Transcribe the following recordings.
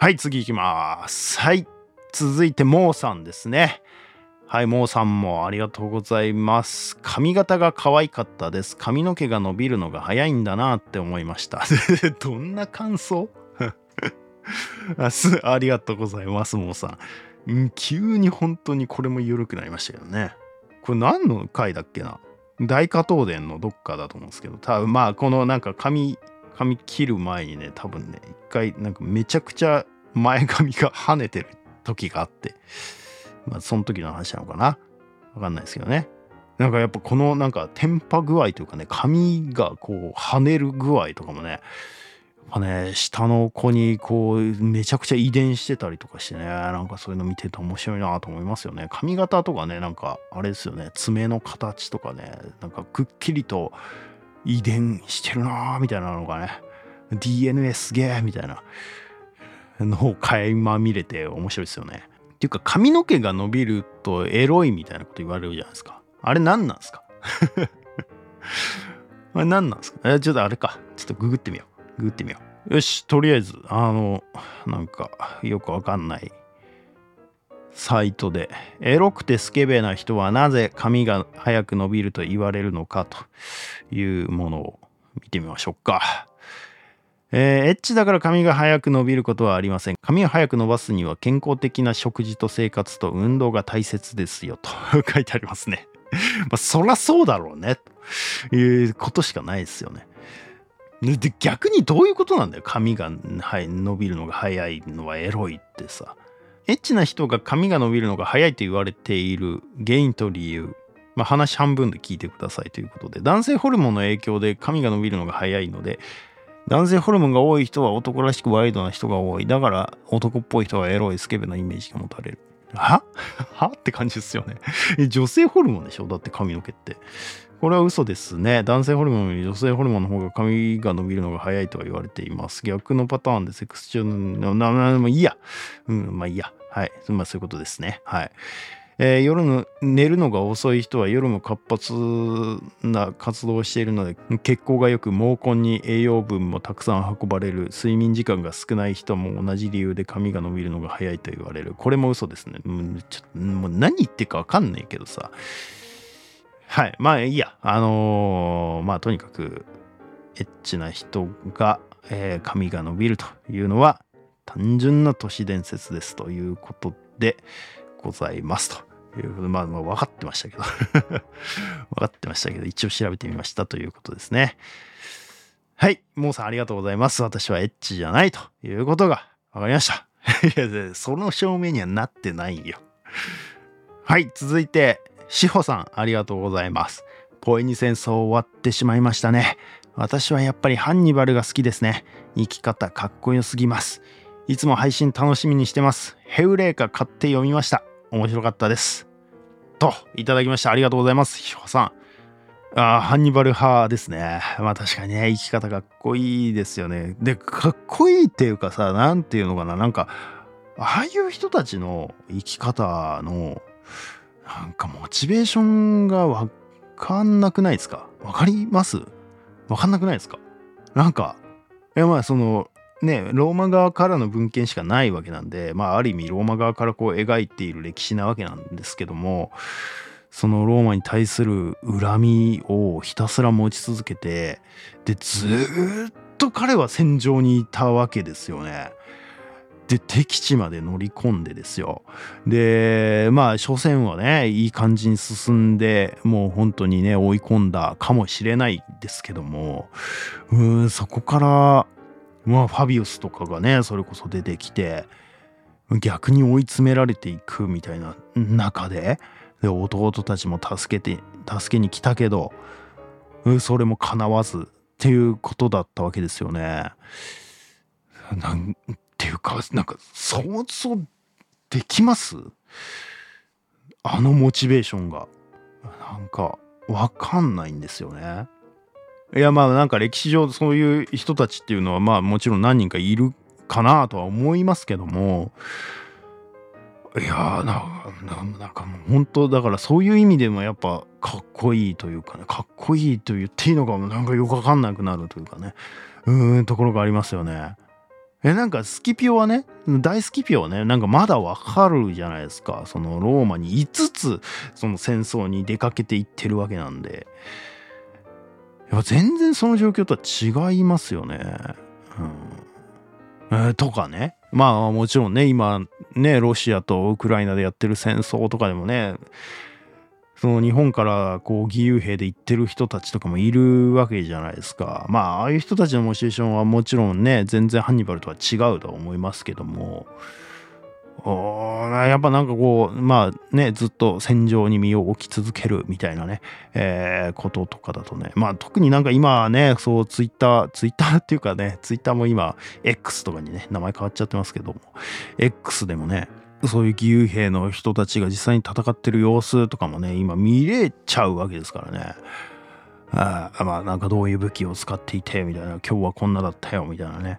はい、次行きます。はい、続いて、モーさんですね。はい、モーさんもありがとうございます。髪型が可愛かったです。髪の毛が伸びるのが早いんだなって思いました。どんな感想？あすありがとうございます、モーさん。ん急に本当にこれも緩くなりましたけどね。これ何の回だっけな？大加東伝のどっかだと思うんですけど、多分まあこのなんか髪、髪切る前にね、多分ね、一回なんかめちゃくちゃ前髪が跳ねてる時があって、まあその時の話なのかな？わかんないですけどね。なんかやっぱこのなんかテンパ具合というかね、髪がこう跳ねる具合とかもね、やっぱね、下の子にこうめちゃくちゃ遺伝してたりとかしてね、なんかそういうの見てて面白いなと思いますよね。髪型とかね、なんかあれですよね、爪の形とかね、なんかくっきりと遺伝してるなーみたいなのがね、DNA すげえみたいなのを垣間見れて面白いですよね。っていうか髪の毛が伸びるとエロいみたいなこと言われるじゃないですか。あれ何なんですか？あれ何なんですか？えちょっとあれか。ちょっとググってみよう。ググってみよう。よし、とりあえず、あの、なんかよくわかんないサイトで、エロくてスケベな人はなぜ髪が早く伸びると言われるのかというものを見てみましょうか。えーエッチだから髪が早く伸びることはありません。髪を早く伸ばすには健康的な食事と生活と運動が大切ですよと 書いてありますね。まあそらそうだろうねということしかないですよね。で逆にどういうことなんだよ髪が、はい、伸びるのが早いのはエロいってさ。エッチな人が髪が伸びるのが早いと言われている原因と理由。まあ、話半分で聞いてくださいということで男性ホルモンの影響で髪が伸びるのが早いので男性ホルモンが多い人は男らしくワイドな人が多い。だから男っぽい人はエロいスケベなイメージが持たれる。は？は？って感じですよね。女性ホルモンでしょ？だって髪の毛って。これは嘘ですね。男性ホルモンより女性ホルモンの方が髪が伸びるのが早いとは言われています。逆のパターンでセックス中の、な、な、まあいいや。うん、まあいいや。はい。まあそういうことですね。はい。えー夜の寝るのが遅い人は夜も活発な活動をしているので血行がよく毛根に栄養分もたくさん運ばれる睡眠時間が少ない人も同じ理由で髪が伸びるのが早いと言われるこれも嘘ですねうちょっともう何言ってるか分かんないけどさはいまあいいやあのーまあとにかくエッチな人が、えー髪が伸びるというのは単純な都市伝説ですということでございますということで、まあ、まあ分かってましたけど 分かってましたけど、一応調べてみましたということですね。はい。モーさんありがとうございます。私はエッチじゃないということが分かりました。いや、その証明にはなってないよ。はい。続いて、志保さんありがとうございます。ポエニ戦争終わってしまいましたね。私はやっぱりハンニバルが好きですね。生き方かっこよすぎます。いつも配信楽しみにしてます。ヘウレーカ買って読みました。面白かったです。と、いただきました。ありがとうございます。ひほさん。あーハンニバル派ですね。まあ確かにね、生き方かっこいいですよね。で、かっこいいっていうかさ、なんていうのかな、なんか、ああいう人たちの生き方の、なんかモチベーションがわかんなくないですか？わかります？わかんなくないですか？なんか、いやまあその、ね、ローマ側からの文献しかないわけなんで、まあ、ある意味ローマ側からこう描いている歴史なわけなんですけどもそのローマに対する恨みをひたすら持ち続けてでずっと彼は戦場にいたわけですよね。で敵地まで乗り込んでですよでまあ初戦はねいい感じに進んでもう本当にね追い込んだかもしれないですけどもうんそこからまあファビウスとかがねそれこそ出てきて逆に追い詰められていくみたいな中でで弟たちも助けて助けに来たけどそれも叶わずっていうことだったわけですよね。なんていうかなんか想像できます？あのモチベーションがなんかわかんないんですよね。いやまあなんか歴史上そういう人たちっていうのはまあもちろん何人かいるかなとは思いますけどもいやーなななんかもう本当だからそういう意味でもやっぱかっこいいというかねかっこいいと言っていいのかもなんかよくわかんなくなるというかねうーんところがありますよね。えなんかスキピオはね大スキピオはねなんかまだわかるじゃないですかそのローマに5つその戦争に出かけていってるわけなんでやっぱ全然その状況とは違いますよね。うん、えー、とかねまあもちろんね今ねロシアとウクライナでやってる戦争とかでもねその日本からこう義勇兵で行ってる人たちとかもいるわけじゃないですか。まあああいう人たちのモチベーションはもちろんね全然ハンニバルとは違うとは思いますけどもやっぱなんかこうまあねずっと戦場に身を置き続けるみたいなね、えー、こととかだとね。まあ特になんか今ねそうツイッターツイッターっていうかねツイッターも今 X とかにね名前変わっちゃってますけども。X でもねそういう義勇兵の人たちが実際に戦ってる様子とかもね、今見れちゃうわけですからね。あまあなんかどういう武器を使っていてみたいな、今日はこんなだったよみたいなね、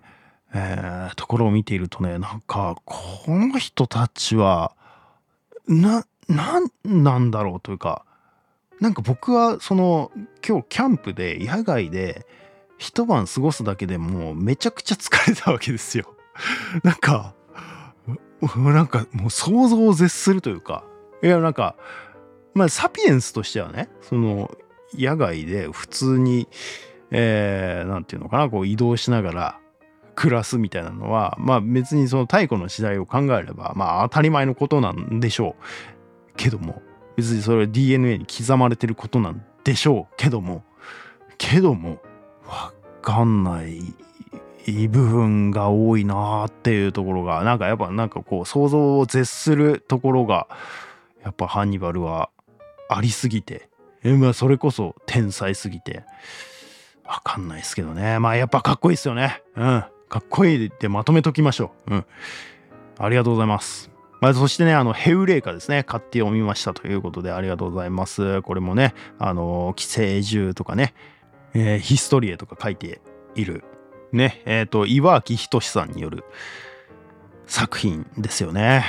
えー、ところを見ているとね、なんかこの人たちは、な、ななんだろうというか、なんか僕はその今日キャンプで野外で一晩過ごすだけでもうめちゃくちゃ疲れたわけですよ。なんかなんかもう想像を絶するというか、いやなんか、まあサピエンスとしてはね、その野外で普通に、えー、なんていうのかな、こう移動しながら暮らすみたいなのは、まあ別にその太古の時代を考えれば、まあ当たり前のことなんでしょう。けども、別にそれは DNA に刻まれてることなんでしょうけども、けども、わかんない部分が多いなっていうところがなんかやっぱなんかこう想像を絶するところがやっぱハンニバルはありすぎてえまあそれこそ天才すぎてわかんないですけどねまあやっぱかっこいいですよねうんかっこいいでまとめときましょううんありがとうございますまあ、そしてね、あの、ヘウレイカですね、買って読みましたということでありがとうございます。これもね、あの、寄生獣とかね、えー、ヒストリエとか書いているね、えっ、ー、と、岩脇仁さんによる作品ですよね。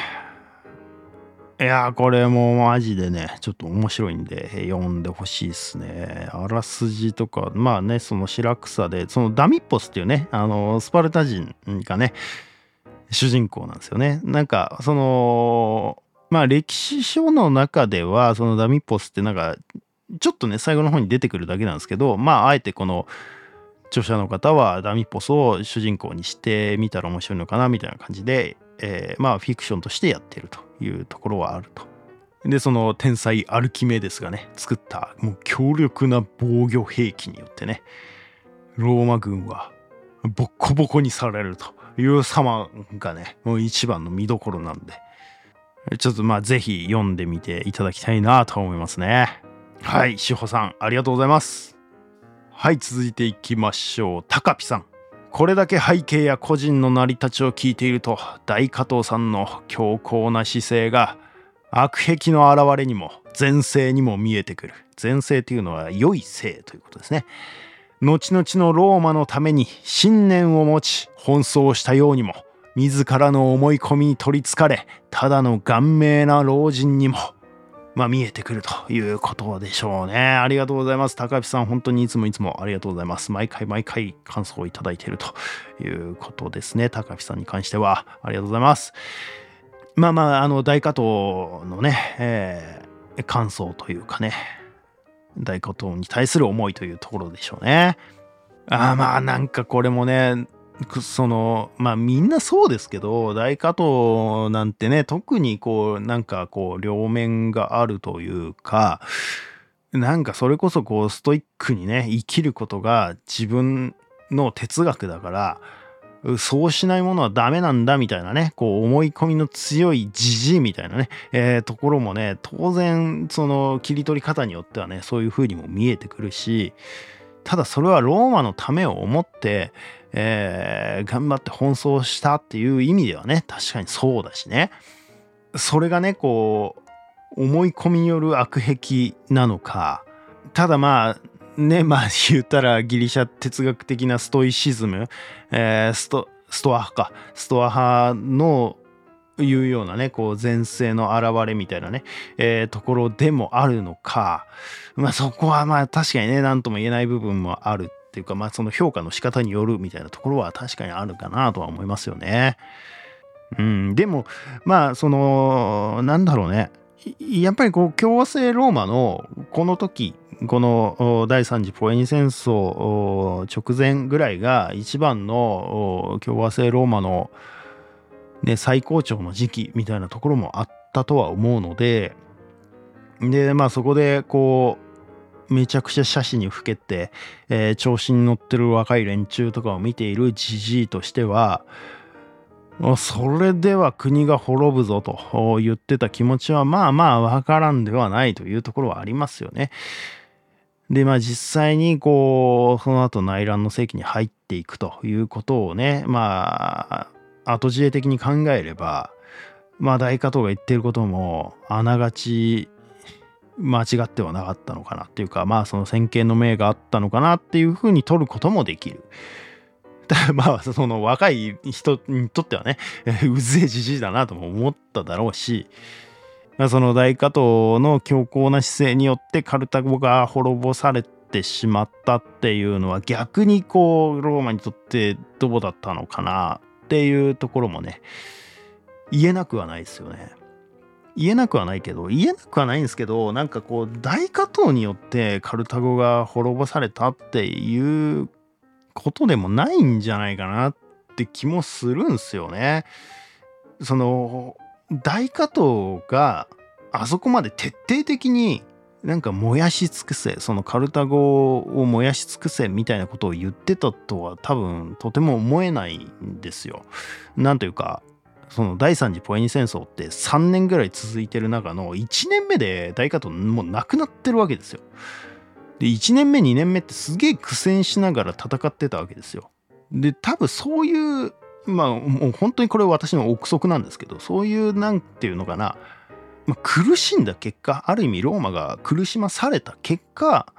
いやこれもマジでね、ちょっと面白いんで、読んでほしいですね。あらすじとか、まあね、その白草で、そのダミッポスっていうね、あの、スパルタ人がね、主人公なんですよね。なんか、その、まあ歴史書の中では、そのダミッポスってなんか、ちょっとね、最後の方に出てくるだけなんですけど、まあ、あえてこの、著者の方はダミッポスを主人公にしてみたら面白いのかなみたいな感じで、えー、まあフィクションとしてやってるというところはあると。でその天才アルキメデスがね作ったもう強力な防御兵器によってねローマ軍はボッコボコにされるという様がねもう一番の見どころなんでちょっとまあぜひ読んでみていただきたいなと思いますね。はい志保さんありがとうございます。はい続いていきましょう。高ピさん。これだけ背景や個人の成り立ちを聞いていると大加藤さんの強硬な姿勢が悪癖の表れにも前世にも見えてくる。前世というのは良い性ということですね。後々のローマのために信念を持ち奔走したようにも自らの思い込みに取りつかれただの顔面な老人にもまあ、見えてくるということでしょうね。ありがとうございます。高橋さん、本当にいつもいつもありがとうございます。毎回毎回感想をいただいているということですね。高橋さんに関してはありがとうございます。まあまあ、あの、大加藤のね、えー、感想というかね、大加藤に対する思いというところでしょうね。あまあ、なんかこれもね、そのまあみんなそうですけど大加藤なんてね特にこうなんかこう両面があるというかなんかそれこそこうストイックにね生きることが自分の哲学だからそうしないものはダメなんだみたいなね、こう思い込みの強いじじいみたいなね、えー、ところもね、当然その切り取り方によってはね、そういう風にも見えてくるし、ただそれはローマのためを思って、えー、頑張って奔走したっていう意味ではね確かにそうだしね。それがねこう思い込みによる悪癖なのか。ただまあねまあ言ったらギリシャ哲学的なストイシズム、えー、ストストア派か。ストア派のいうようなねこう前世の現れみたいなね、えー、ところでもあるのか。まあそこはまあ確かにね何とも言えない部分もあるっていうかまあその評価の仕方によるみたいなところは確かにあるかなとは思いますよね。うん、でもまあそのなんだろうねやっぱりこう共和制ローマのこの時この第三次ポエニ戦争直前ぐらいが一番の共和制ローマの、ね、最高潮の時期みたいなところもあったとは思うのででまあそこでこうめちゃくちゃ写真にふけて、えー、調子に乗ってる若い連中とかを見ているじじいとしてはそれでは国が滅ぶぞと言ってた気持ちはまあまあわからんではないというところはありますよね。でまあ実際にこうその後内乱の世紀に入っていくということをねまあ後知恵的に考えればまあ大加藤が言ってることもあながち間違ってはなかったのかなっていうかまあその先見の明があったのかなっていうふうに取ることもできる。まあその若い人にとってはね うぜえじじいだなとも思っただろうしその大加藤の強硬な姿勢によってカルタゴが滅ぼされてしまったっていうのは逆にこうローマにとってどうだったのかなっていうところもね言えなくはないですよね。言えなくはないけど言えなくはないんですけどなんかこう大加藤によってカルタゴが滅ぼされたっていうことでもないんじゃないかなって気もするんですよね。その大加藤があそこまで徹底的になんか燃やし尽くせそのカルタゴを燃やし尽くせみたいなことを言ってたとは多分とても思えないんですよ。なんというかその第三次ポエニ戦争って3年ぐらい続いてる中の1年目で大加藤もうなくなってるわけですよ。で、1年目、2年目ってすげえ苦戦しながら戦ってたわけですよ。で、多分そういう、まあ、もう本当にこれ私の憶測なんですけど、そういう、なんていうのかな、まあ、苦しんだ結果、ある意味ローマが苦しまされた結果、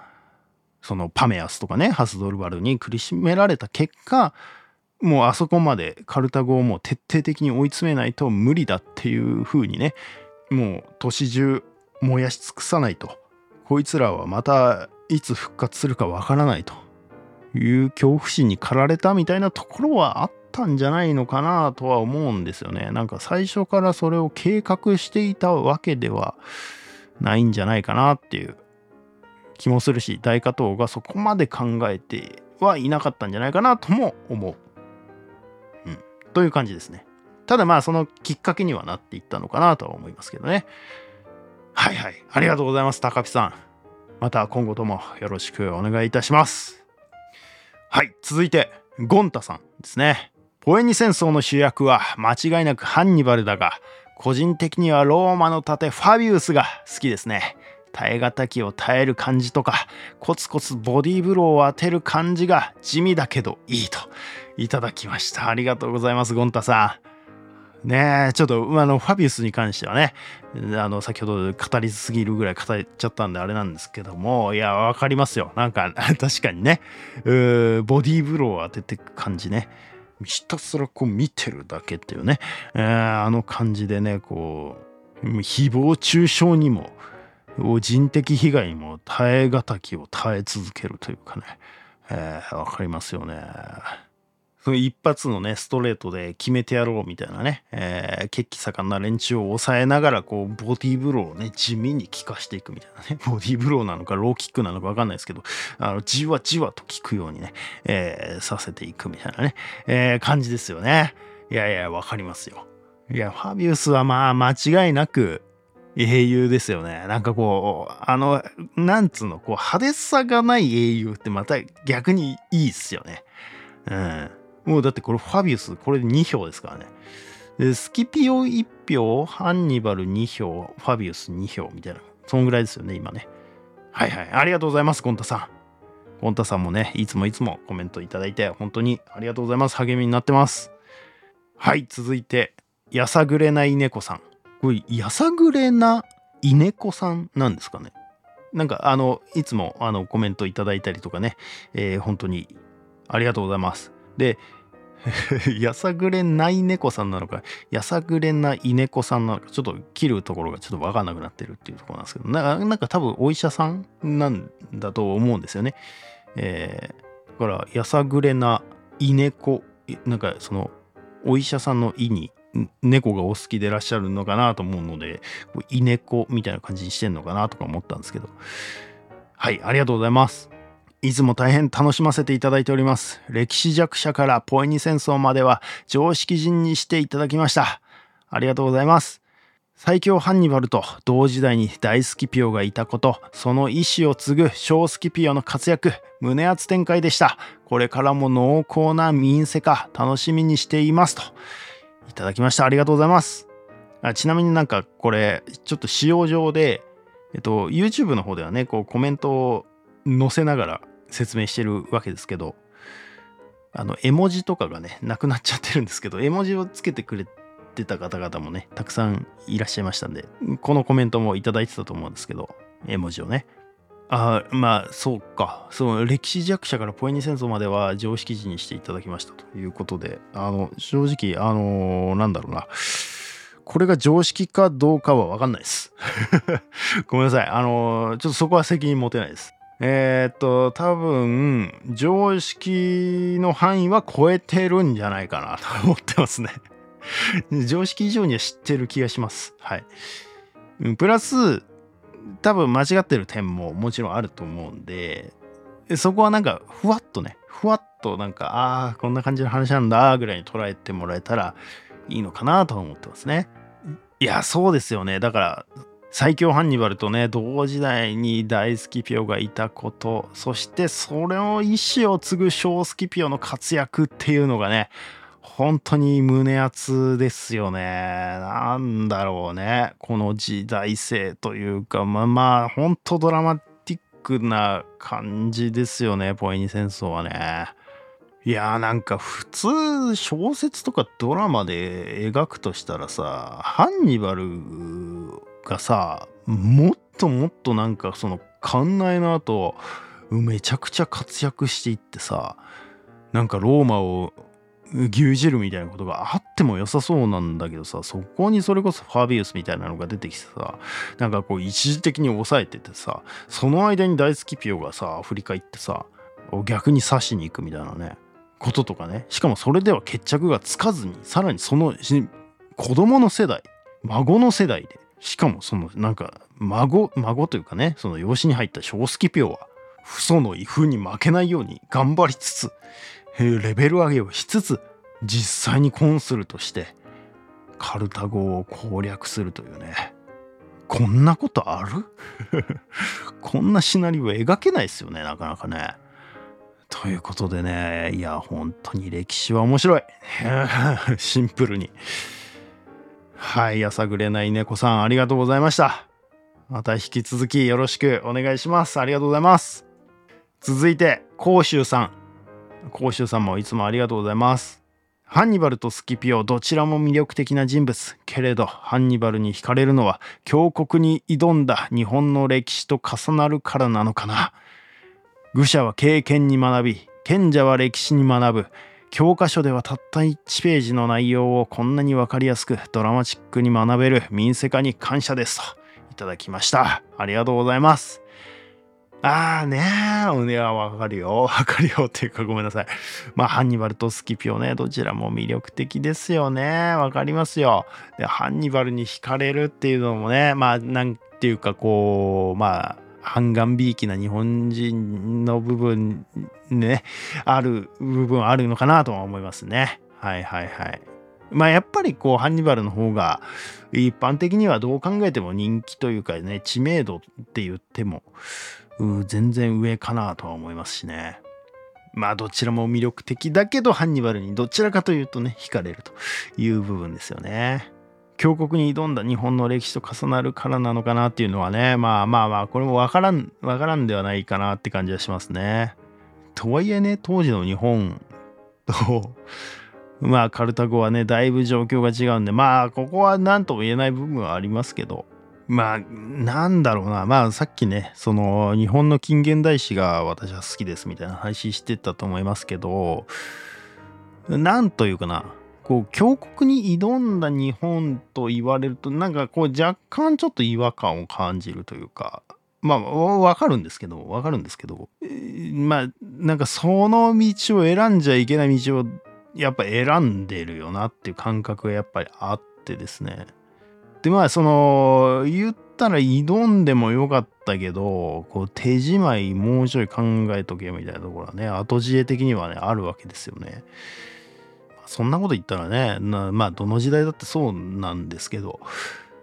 そのパメアスとかね、ハスドルバルに苦しめられた結果、もうあそこまでカルタゴをもう徹底的に追い詰めないと無理だっていう風にね、もう年中燃やし尽くさないと。こいつらはまたいつ復活するかわからないという恐怖心に駆られたみたいなところはあったんじゃないのかなとは思うんですよね。なんか最初からそれを計画していたわけではないんじゃないかなっていう気もするし、大加藤がそこまで考えてはいなかったんじゃないかなとも思う。という感じですね。ただまあそのきっかけにはなっていったのかなとは思いますけどね。はいはい。ありがとうございます、高木さん。また今後ともよろしくお願いいたします。はい、続いて、ゴンタさんですね。ポエニ戦争の主役は間違いなくハンニバルだが、個人的にはローマの盾ファビウスが好きですね。耐え難きを耐える感じとか、コツコツボディーブローを当てる感じが地味だけどいいといただきました。ありがとうございます、ゴンタさん。ねえ、ちょっと、あの、ファビウスに関してはね、あの、先ほど語りすぎるぐらい語っちゃったんであれなんですけども、いや、わかりますよ。なんか、確かにね、うーボディーブローを当ててく感じね。ひたすらこう見てるだけっていうね、えー、あの感じでね、こう、誹謗中傷にも、人的被害にも耐え難きを耐え続けるというかね、えー、わかりますよね。一発のね、ストレートで決めてやろうみたいなね、えー、血気盛んな連中を抑えながら、こう、ボディーブローをね、地味に効かしていくみたいなね、ボディーブローなのか、ローキックなのかわかんないですけど、あの、じわじわと効くようにね、えー、させていくみたいなね、えー、感じですよね。いやいや、わかりますよ。いや、ファビウスはまあ、間違いなく、英雄ですよね。なんかこう、あの、なんつうの、こう、派手さがない英雄ってまた逆にいいっすよね。うん。もうだってこれファビウス、これ2票ですからね。でスキピオ1票、ハンニバル2票、ファビウス2票みたいな。そんぐらいですよね、今ね。はいはい。ありがとうございます、ゴンタさん。ゴンタさんもね、いつもいつもコメントいただいて、本当にありがとうございます。励みになってます。はい、続いて、やさぐれない猫さん。これ、やさぐれな稲子さんなんですかね。なんか、あの、いつもあのコメントいただいたりとかね、えー、本当にありがとうございます。で、やさぐれない猫さんなのか、やさぐれない猫さんなのか、ちょっと切るところがちょっとわかんなくなってるっていうところなんですけど、なんか多分お医者さんなんだと思うんですよね。えー、だからやさぐれな稲子なんかそのお医者さんの「医」に猫がお好きでいらっしゃるのかなと思うので稲子みたいな感じにしてんのかなとか思ったんですけどはいありがとうございますいつも大変楽しませていただいております。歴史弱者からポエニ戦争までは常識人にしていただきました。ありがとうございます。最強ハンニバルと同時代に大スキピオがいたことその意志を継ぐ小スキピオの活躍胸熱展開でした。これからも濃厚な民生化楽しみにしていますといただきました。ありがとうございます。あちなみになんかこれちょっと使用上でえっと YouTube の方ではねこうコメントを載せながら説明してるわけですけどあの絵文字とかがねなくなっちゃってるんですけど絵文字をつけてくれてた方々もね、たくさんいらっしゃいましたんで、このコメントもいただいてたと思うんですけど、絵文字をね。あまあ、そうか。その歴史弱者からポエニ戦争までは常識人にしていただきましたということで、あの、正直、あのー、なんだろうな。これが常識かどうかはわかんないです。ごめんなさい。あのー、ちょっとそこは責任持てないです。えー、っと、多分、常識の範囲は超えてるんじゃないかなと思ってますね。常識以上には知ってる気がします。はい。プラス、多分間違ってる点ももちろんあると思うんで、そこはなんか、ふわっとね、ふわっとなんか、ああ、こんな感じの話なんだ、ぐらいに捉えてもらえたらいいのかなと思ってますね。いや、そうですよね。だから、最強ハンニバルとね、同時代に大スキピオがいたこと、そしてそれを意志を継ぐ小スキピオの活躍っていうのがね、本当に胸熱ですよね。なんだろうね。この時代性というか、まあまあ、本当ドラマティックな感じですよね。ポエニ戦争はね。いやーなんか普通小説とかドラマで描くとしたらさ、ハンニバルがさ、もっともっとなんかその艦内の後、めちゃくちゃ活躍していってさ、なんかローマを牛耳るみたいなことがあっても良さそうなんだけどさそこにそれこそファビウスみたいなのが出てきてさなんかこう一時的に抑えててさその間に大好きピオがさアフリカ行ってさ逆に刺しに行くみたいなねこととかね。しかもそれでは決着がつかずにさらにその子供の世代孫の世代でしかもそのなんか孫孫というかねその養子に入った小スキピオは父祖の威風に負けないように頑張りつつレベル上げをしつつ実際にコンスルとしてカルタゴを攻略するというね。こんなことある？こんなシナリオ描けないですよねなかなかね。ということでねいや本当に歴史は面白い。シンプルに。はいやさぐれない猫さんありがとうございました。また引き続きよろしくお願いします。ありがとうございます。続いて甲州さん。甲州さんもいつもありがとうございます。ハンニバルとスキピオどちらも魅力的な人物。けれどハンニバルに惹かれるのは強国に挑んだ日本の歴史と重なるからなのかな。愚者は経験に学び賢者は歴史に学ぶ。教科書ではたった1ページの内容をこんなに分かりやすくドラマチックに学べる民生化に感謝ですといただきましたありがとうございますああねえ、いや、わかるよ。わかるよっていうかごめんなさい。まあ、ハンニバルとスキピオね、どちらも魅力的ですよね。わかりますよ。で、ハンニバルに惹かれるっていうのもね、まあ、なんていうかこう、まあ、半眼びいきな日本人の部分ね、ある部分あるのかなとは思いますね。はいはいはい。まあやっぱりこうハンニバルの方が一般的にはどう考えても人気というかね知名度って言っても全然上かなとは思いますしね。まあどちらも魅力的だけどハンニバルにどちらかというとね惹かれるという部分ですよね。強国に挑んだ日本の歴史と重なるからなのかなっていうのはねまあまあまあこれも分からん分からんではないかなって感じはしますね。とはいえね当時の日本と まあカルタゴはねだいぶ状況が違うんでまあここは何とも言えない部分はありますけどまあ、なんだろうな。まあ、さっきね、その、日本の近現代史が私は好きですみたいな話してたと思いますけど、なんというかな。こう、強国に挑んだ日本と言われると、なんかこう、若干ちょっと違和感を感じるというか、まあわかるんですけどわかるんですけどまあなんかその道を選んじゃいけない道をやっぱ選んでるよなっていう感覚がやっぱりあってですねでまあその言ったら挑んでもよかったけどこう手仕舞いもうちょい考えとけみたいなところはね後知恵的にはねあるわけですよね。そんなこと言ったらねまあどの時代だってそうなんですけど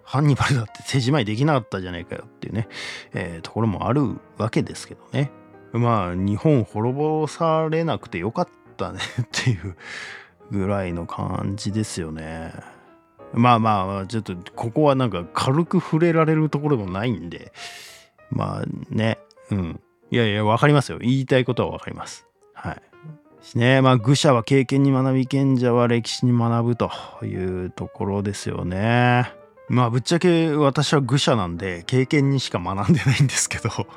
ハンニバルだって手仕舞いできなかったじゃないかよっていうね、えー、ところもあるわけですけどね。まあ日本滅ぼされなくてよかったね っていうぐらいの感じですよね。まあまあちょっとここはなんか軽く触れられるところもないんでまあねうん。いやいや分かりますよ。言いたいことは分かります。ね。まあ愚者は経験に学び賢者は歴史に学ぶというところですよね。まあぶっちゃけ私は愚者なんで経験にしか学んでないんですけど。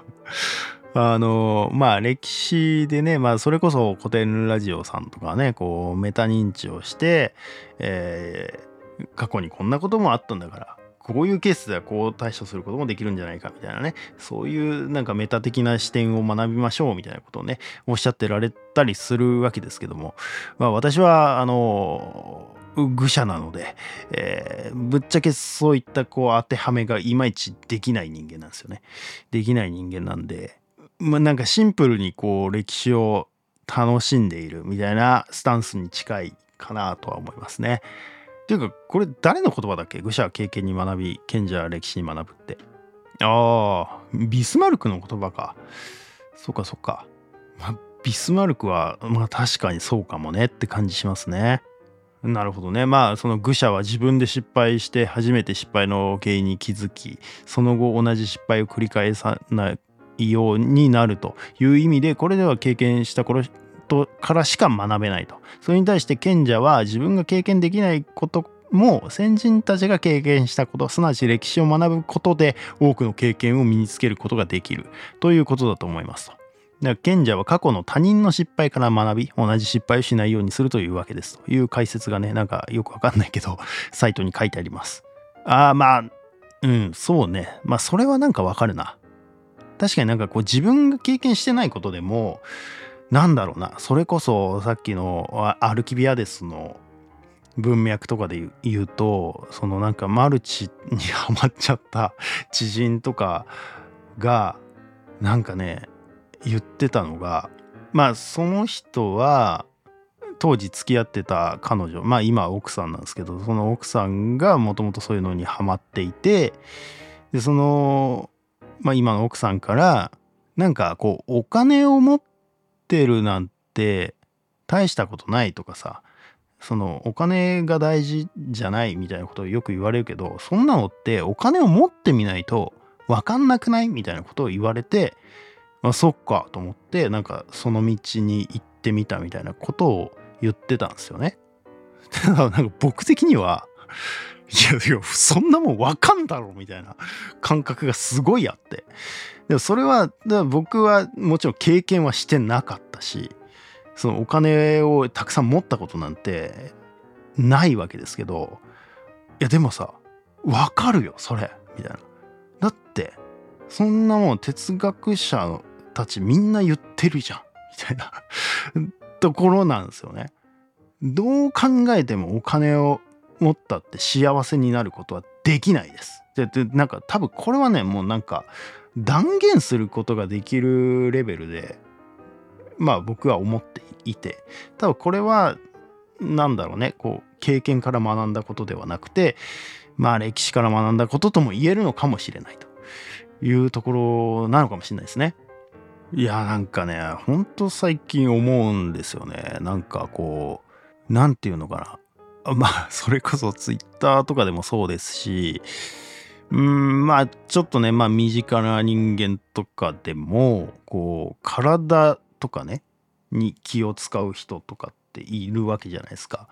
あのまあ歴史でねまあそれこそ古典ラジオさんとかねこうメタ認知をして、えー、過去にこんなこともあったんだからこういうケースではこう対処することもできるんじゃないかみたいなねそういうなんかメタ的な視点を学びましょうみたいなことをねおっしゃってられたりするわけですけどもまあ私はあの愚者なので、えー、ぶっちゃけそういったこう当てはめがいまいちできない人間なんですよね。できない人間なんで、まあ、なんかシンプルにこう歴史を楽しんでいるみたいなスタンスに近いかなとは思いますね。ていうかこれ誰の言葉だっけ？愚者は経験に学び賢者は歴史に学ぶって。ああビスマルクの言葉か。そっかそっか。ま、ビスマルクはまあ確かにそうかもねって感じしますね。なるほどね。まあその愚者は自分で失敗して初めて失敗の原因に気づきその後同じ失敗を繰り返さないようになるという意味でこれでは経験した頃とからしか学べないと。それに対して賢者は自分が経験できないことも先人たちが経験したことすなわち歴史を学ぶことで多くの経験を身につけることができる。ということだと思いますと。賢者は過去の他人の失敗から学び同じ失敗をしないようにするというわけですと。いう解説がねなんかよくわかんないけど サイトに書いてあります。ああまあうんそうね。まあそれはなんかわかるな。確かになんかこう自分が経験してないことでもなんだろうな。それこそさっきのアルキビアデスの文脈とかで言うとそのなんかマルチにはまっちゃった 知人とかがなんかね言ってたのがまあその人は当時付き合ってた彼女まあ今は奥さんなんですけどその奥さんがもともとそういうのにハマっていてでその、まあ、今の奥さんからなんかこうお金を持ってるなんて大したことないとかさそのお金が大事じゃないみたいなことをよく言われるけどそんなのってお金を持ってみないと分かんなくないみたいなことを言われてあそっかと思ってなんかその道に行ってみたみたいなことを言ってたんですよね。なんか僕的にはいやいやそんなもんわかんだろみたいな感覚がすごいあってでもそれは僕はもちろん経験はしてなかったしそのお金をたくさん持ったことなんてないわけですけどいやでもさわかるよそれみたいなだってそんなもん哲学者たちみんな言ってるじゃんみたいなところなんですよね。どう考えてもお金を持ったって幸せになることはできないです。ででなんか多分これはねもうなんか断言することができるレベルでまあ僕は思っていて多分これは何だろうねこう経験から学んだことではなくてまあ歴史から学んだこととも言えるのかもしれないというところなのかもしれないですね。いやなんかねほんと最近思うんですよねなんかこう何て言うのかな まあそれこそツイッターとかでもそうですしうんまあちょっとねまあ身近な人間とかでもこう体とかねに気を使う人とかっているわけじゃないですか。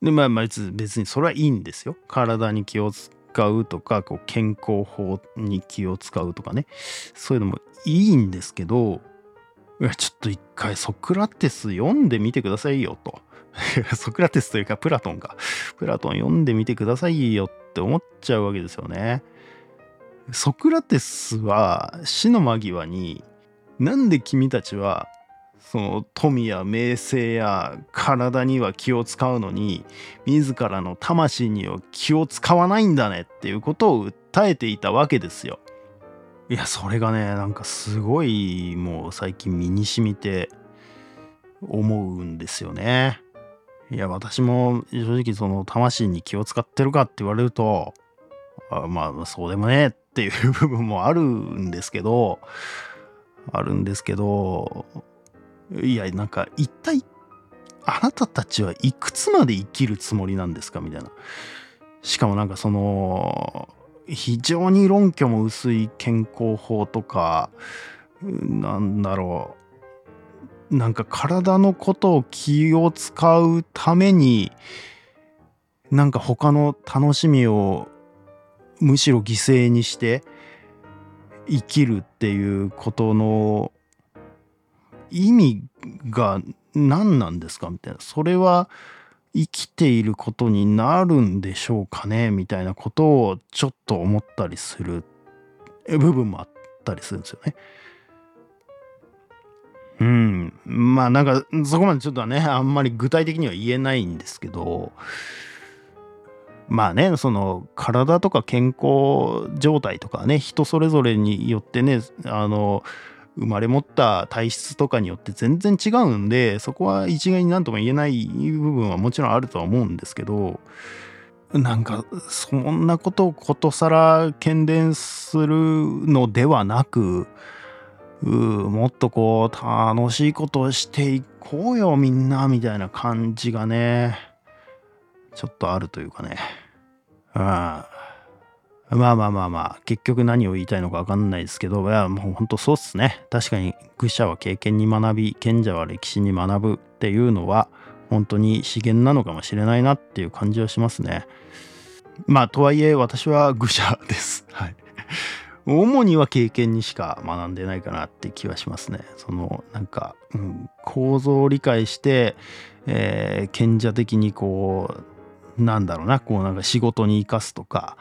でまあ別別にそれはいいんですよ。体に気を使うとかこう健康法に気を使うとかねそういうのもいいんですけどいやちょっと一回ソクラテス読んでみてくださいよと ソクラテスというかプラトンかプラトン読んでみてくださいよって思っちゃうわけですよねソクラテスは死の間際になんで君たちはその富や名声や体には気を使うのに自らの魂には気を使わないんだねっていうことを訴えていたわけですよ。いやそれがねなんかすごいもう最近身に染みて思うんですよね。いや私も正直その魂に気を使ってるかって言われるとあまあそうでもねっていう部分もあるんですけどあるんですけどいやなんか一体あなたたちはいくつまで生きるつもりなんですか？みたいな。しかもなんかその非常に論拠も薄い健康法とかなんだろう。なんか体のことを気を使うためになんか他の楽しみをむしろ犠牲にして生きるっていうことの意味が何なんですか？みたいな。それは生きていることになるんでしょうかね？みたいなことをちょっと思ったりする部分もあったりするんですよね。うん。まあなんかそこまでちょっとねあんまり具体的には言えないんですけどまあねその体とか健康状態とかね人それぞれによってねあの生まれ持った体質とかによって全然違うんでそこは一概に何とも言えない部分はもちろんあるとは思うんですけどなんかそんなことをことさら喧伝するのではなくもっとこう楽しいことをしていこうよみんなみたいな感じがねちょっとあるというかねうんまあまあまあまあ、結局何を言いたいのかわかんないですけど、いや、もう本当そうっすね。確かに、愚者は経験に学び、賢者は歴史に学ぶっていうのは、本当に資源なのかもしれないなっていう感じはしますね。まあ、とはいえ、私は愚者です。はい。主には経験にしか学んでないかなって気はしますね。その、なんか、うん、構造を理解して、えー、賢者的にこう、なんだろうな、こうなんか仕事に生かすとか、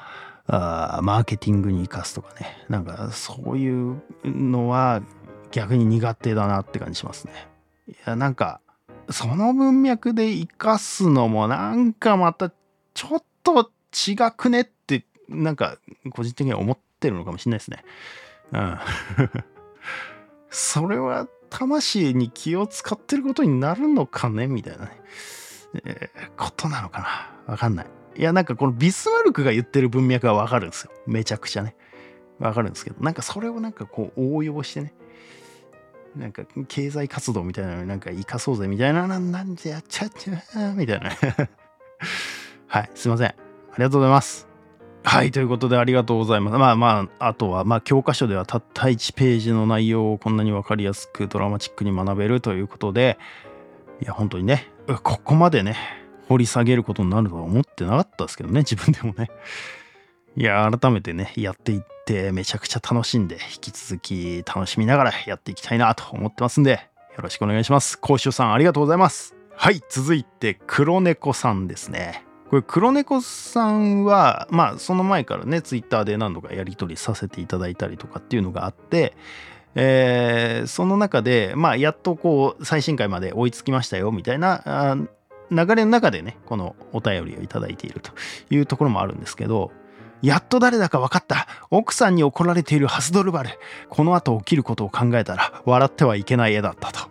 あマーケティングに生かすとかねなんかそういうのは逆に苦手だなって感じしますねいやなんかその文脈で生かすのもなんかまたちょっと違くねってなんか個人的には思ってるのかもしれないですねうん それは魂に気を使ってることになるのかね？みたいなね、えー、ことなのかな？わかんないいや、なんかこのビスマルクが言ってる文脈はわかるんですよ。めちゃくちゃね。わかるんですけど、なんかそれをなんかこう応用してね、なんか経済活動みたいなのになんか生かそうぜみたいな、なんでやっちゃっちゃみたいな。はい、すいません。ありがとうございます。はい、ということでありがとうございます。まあまあ、あとは、まあ教科書ではたった1ページの内容をこんなにわかりやすくドラマチックに学べるということで、いや、本当にね、ここまでね、掘り下げることになるとは思ってなかったですけどね、自分でもね。いや、改めてね、やっていって、めちゃくちゃ楽しんで、引き続き楽しみながらやっていきたいなと思ってますんで、よろしくお願いします。講習さん、ありがとうございます。はい、続いて、黒猫さんですね。これ、黒猫さんは、まあ、その前からね、ツイッターで何度かやり取りさせていただいたりとかっていうのがあって、えー、その中で、まあ、やっとこう、最新回まで追いつきましたよ、みたいな流れの中でね、このお便りをいただいているというところもあるんですけど、やっと誰だか分かった。奥さんに怒られているハスドルバル。この後起きることを考えたら笑ってはいけない絵だったと。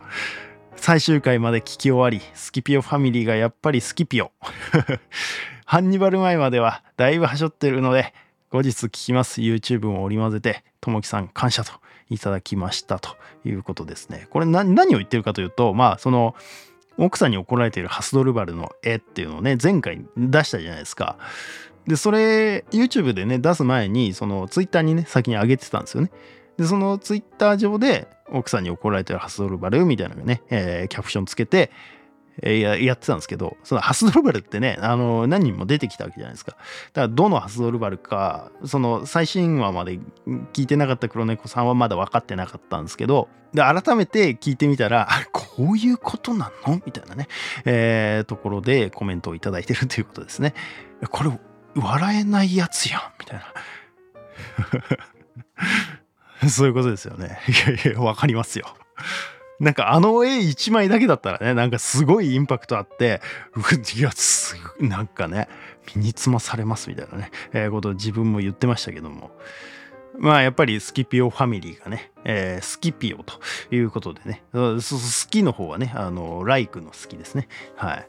最終回まで聞き終わり、スキピオファミリーがやっぱりスキピオ。ハンニバル前まではだいぶはしょってるので、後日聞きます。YouTube も織り交ぜて、ともきさん感謝といただきましたということですね。これ何を言ってるかというと、まあその、奥さんに怒られているハスドルバルの絵っていうのをね前回出したじゃないですかでそれ YouTube でね出す前にその Twitter にね先に上げてたんですよねでその Twitter 上で奥さんに怒られてるハスドルバルみたいなね、えー、キャプションつけてえややってたんですけどそのハスドルバルってねあの何人も出てきたわけじゃないですか。だからどのハスドルバルかその最新話まで聞いてなかった黒猫さんはまだ分かってなかったんですけどで改めて聞いてみたらあれこういうことなの？みたいなね、えー、ところでコメントを頂いてるということですね。これ笑えないやつやん。みたいな。そういうことですよね。いやいや、わかりますよ。なんかあの絵一枚だけだったらね、なんかすごいインパクトあって、いや、すなんかね、身につまされますみたいなね、えー、ことを自分も言ってましたけども。まあやっぱりスキピオファミリーがね、えー、スキピオということでね、好きの方はね、あの、ライクの好きですね。はい。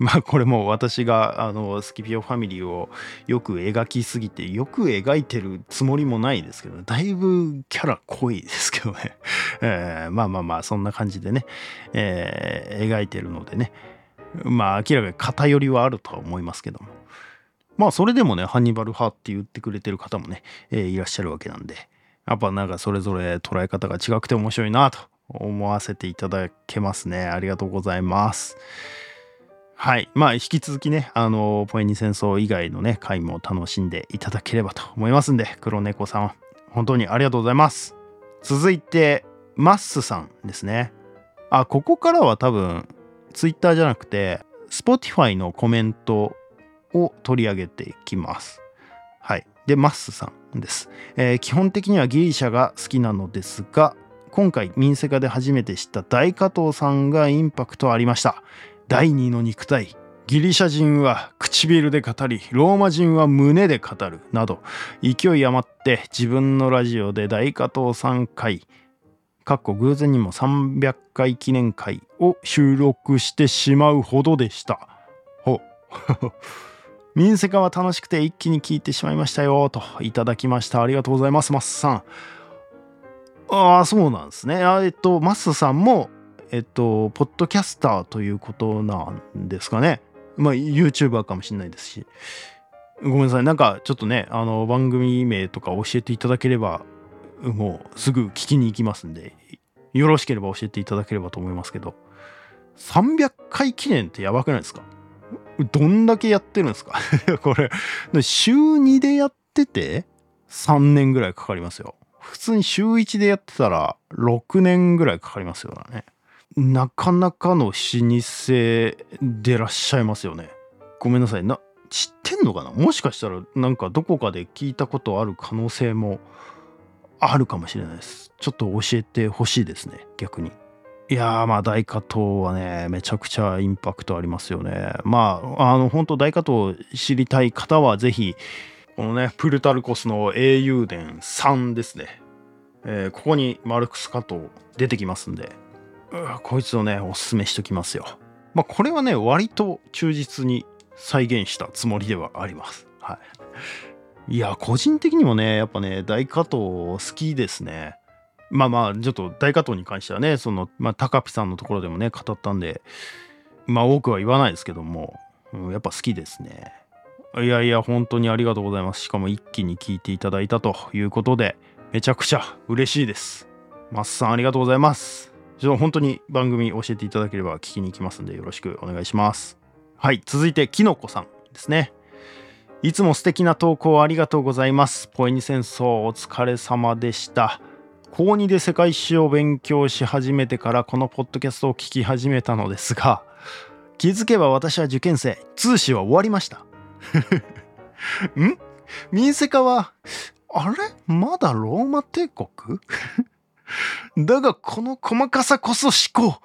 まあこれも私があのスキピオファミリーをよく描きすぎてよく描いてるつもりもないですけどだいぶキャラ濃いですけどね、えー、まあまあまあそんな感じでね、えー、描いてるのでね。まあ明らかに偏りはあるとは思いますけども。まあそれでもねハンニバル派って言ってくれてる方もね、えー、いらっしゃるわけなんで。やっぱなんかそれぞれ捉え方が違くて面白いなと思わせていただけますね。ありがとうございます。はい。まあ、引き続きね、あの、ポエニ戦争以外のね、回も楽しんでいただければと思いますんで、黒猫さん、本当にありがとうございます。続いて、マッスさんですね。あ、ここからは多分、ツイッターじゃなくて、Spotify のコメントを取り上げていきます。はい。で、マッスさんです。えー、基本的にはギリシャが好きなのですが、今回民生化で初めて知った大加藤さんがインパクトありました。第二の肉体ギリシャ人は唇で語りローマ人は胸で語るなど勢い余って自分のラジオで大加藤3回かっこ偶然にも300回記念会を収録してしまうほどでした。ほ 民生化は楽しくて一気に聞いてしまいましたよといただきました。ありがとうございますマスさんああそうなんですね。えっとマスさんもえっと、ポッドキャスターということなんですかね。まあ、YouTuber かもしれないですし。ごめんなさい。なんか、ちょっとね、あの、番組名とか教えていただければ、もうすぐ聞きに行きますんで、よろしければ教えていただければと思いますけど、300回記念ってやばくないですか？どんだけやってるんですか？これ、週2でやってて、3年ぐらいかかりますよ。普通に週1でやってたら、6年ぐらいかかりますよね。なかなかの老舗でらっしゃいますよね。ごめんなさい。な、知ってんのかな？もしかしたらなんかどこかで聞いたことある可能性もあるかもしれないです。ちょっと教えてほしいですね、逆に。いやーまあ大加藤はね、めちゃくちゃインパクトありますよね。まあ、あの本当大加藤知りたい方はぜひ、このね、プルタルコスの英雄伝3ですね。えー、ここにマルクス加藤出てきますんで、こいつをね、おすすめしときますよ。まあ、これはね、割と忠実に再現したつもりではあります。はい。いや、個人的にもね、やっぱね、大加藤好きですね。まあまあ、ちょっと大加藤に関してはね、その、まあ、高ピさんのところでもね、語ったんで、まあ多くは言わないですけども、うん、やっぱ好きですね。いやいや、本当にありがとうございます。しかも一気に聞いていただいたということで、めちゃくちゃ嬉しいです。マッさんありがとうございます。ちょっと本当に番組教えていただければ聞きに行きますんでよろしくお願いします。はい、続いてきのこさんですね。いつも素敵な投稿ありがとうございます。ポエニ戦争お疲れ様でした。高2で世界史を勉強し始めてからこのポッドキャストを聞き始めたのですが、気づけば私は受験生、通史は終わりました。ん？民生化は、あれ？まだローマ帝国？だがこの細かさこそ思考。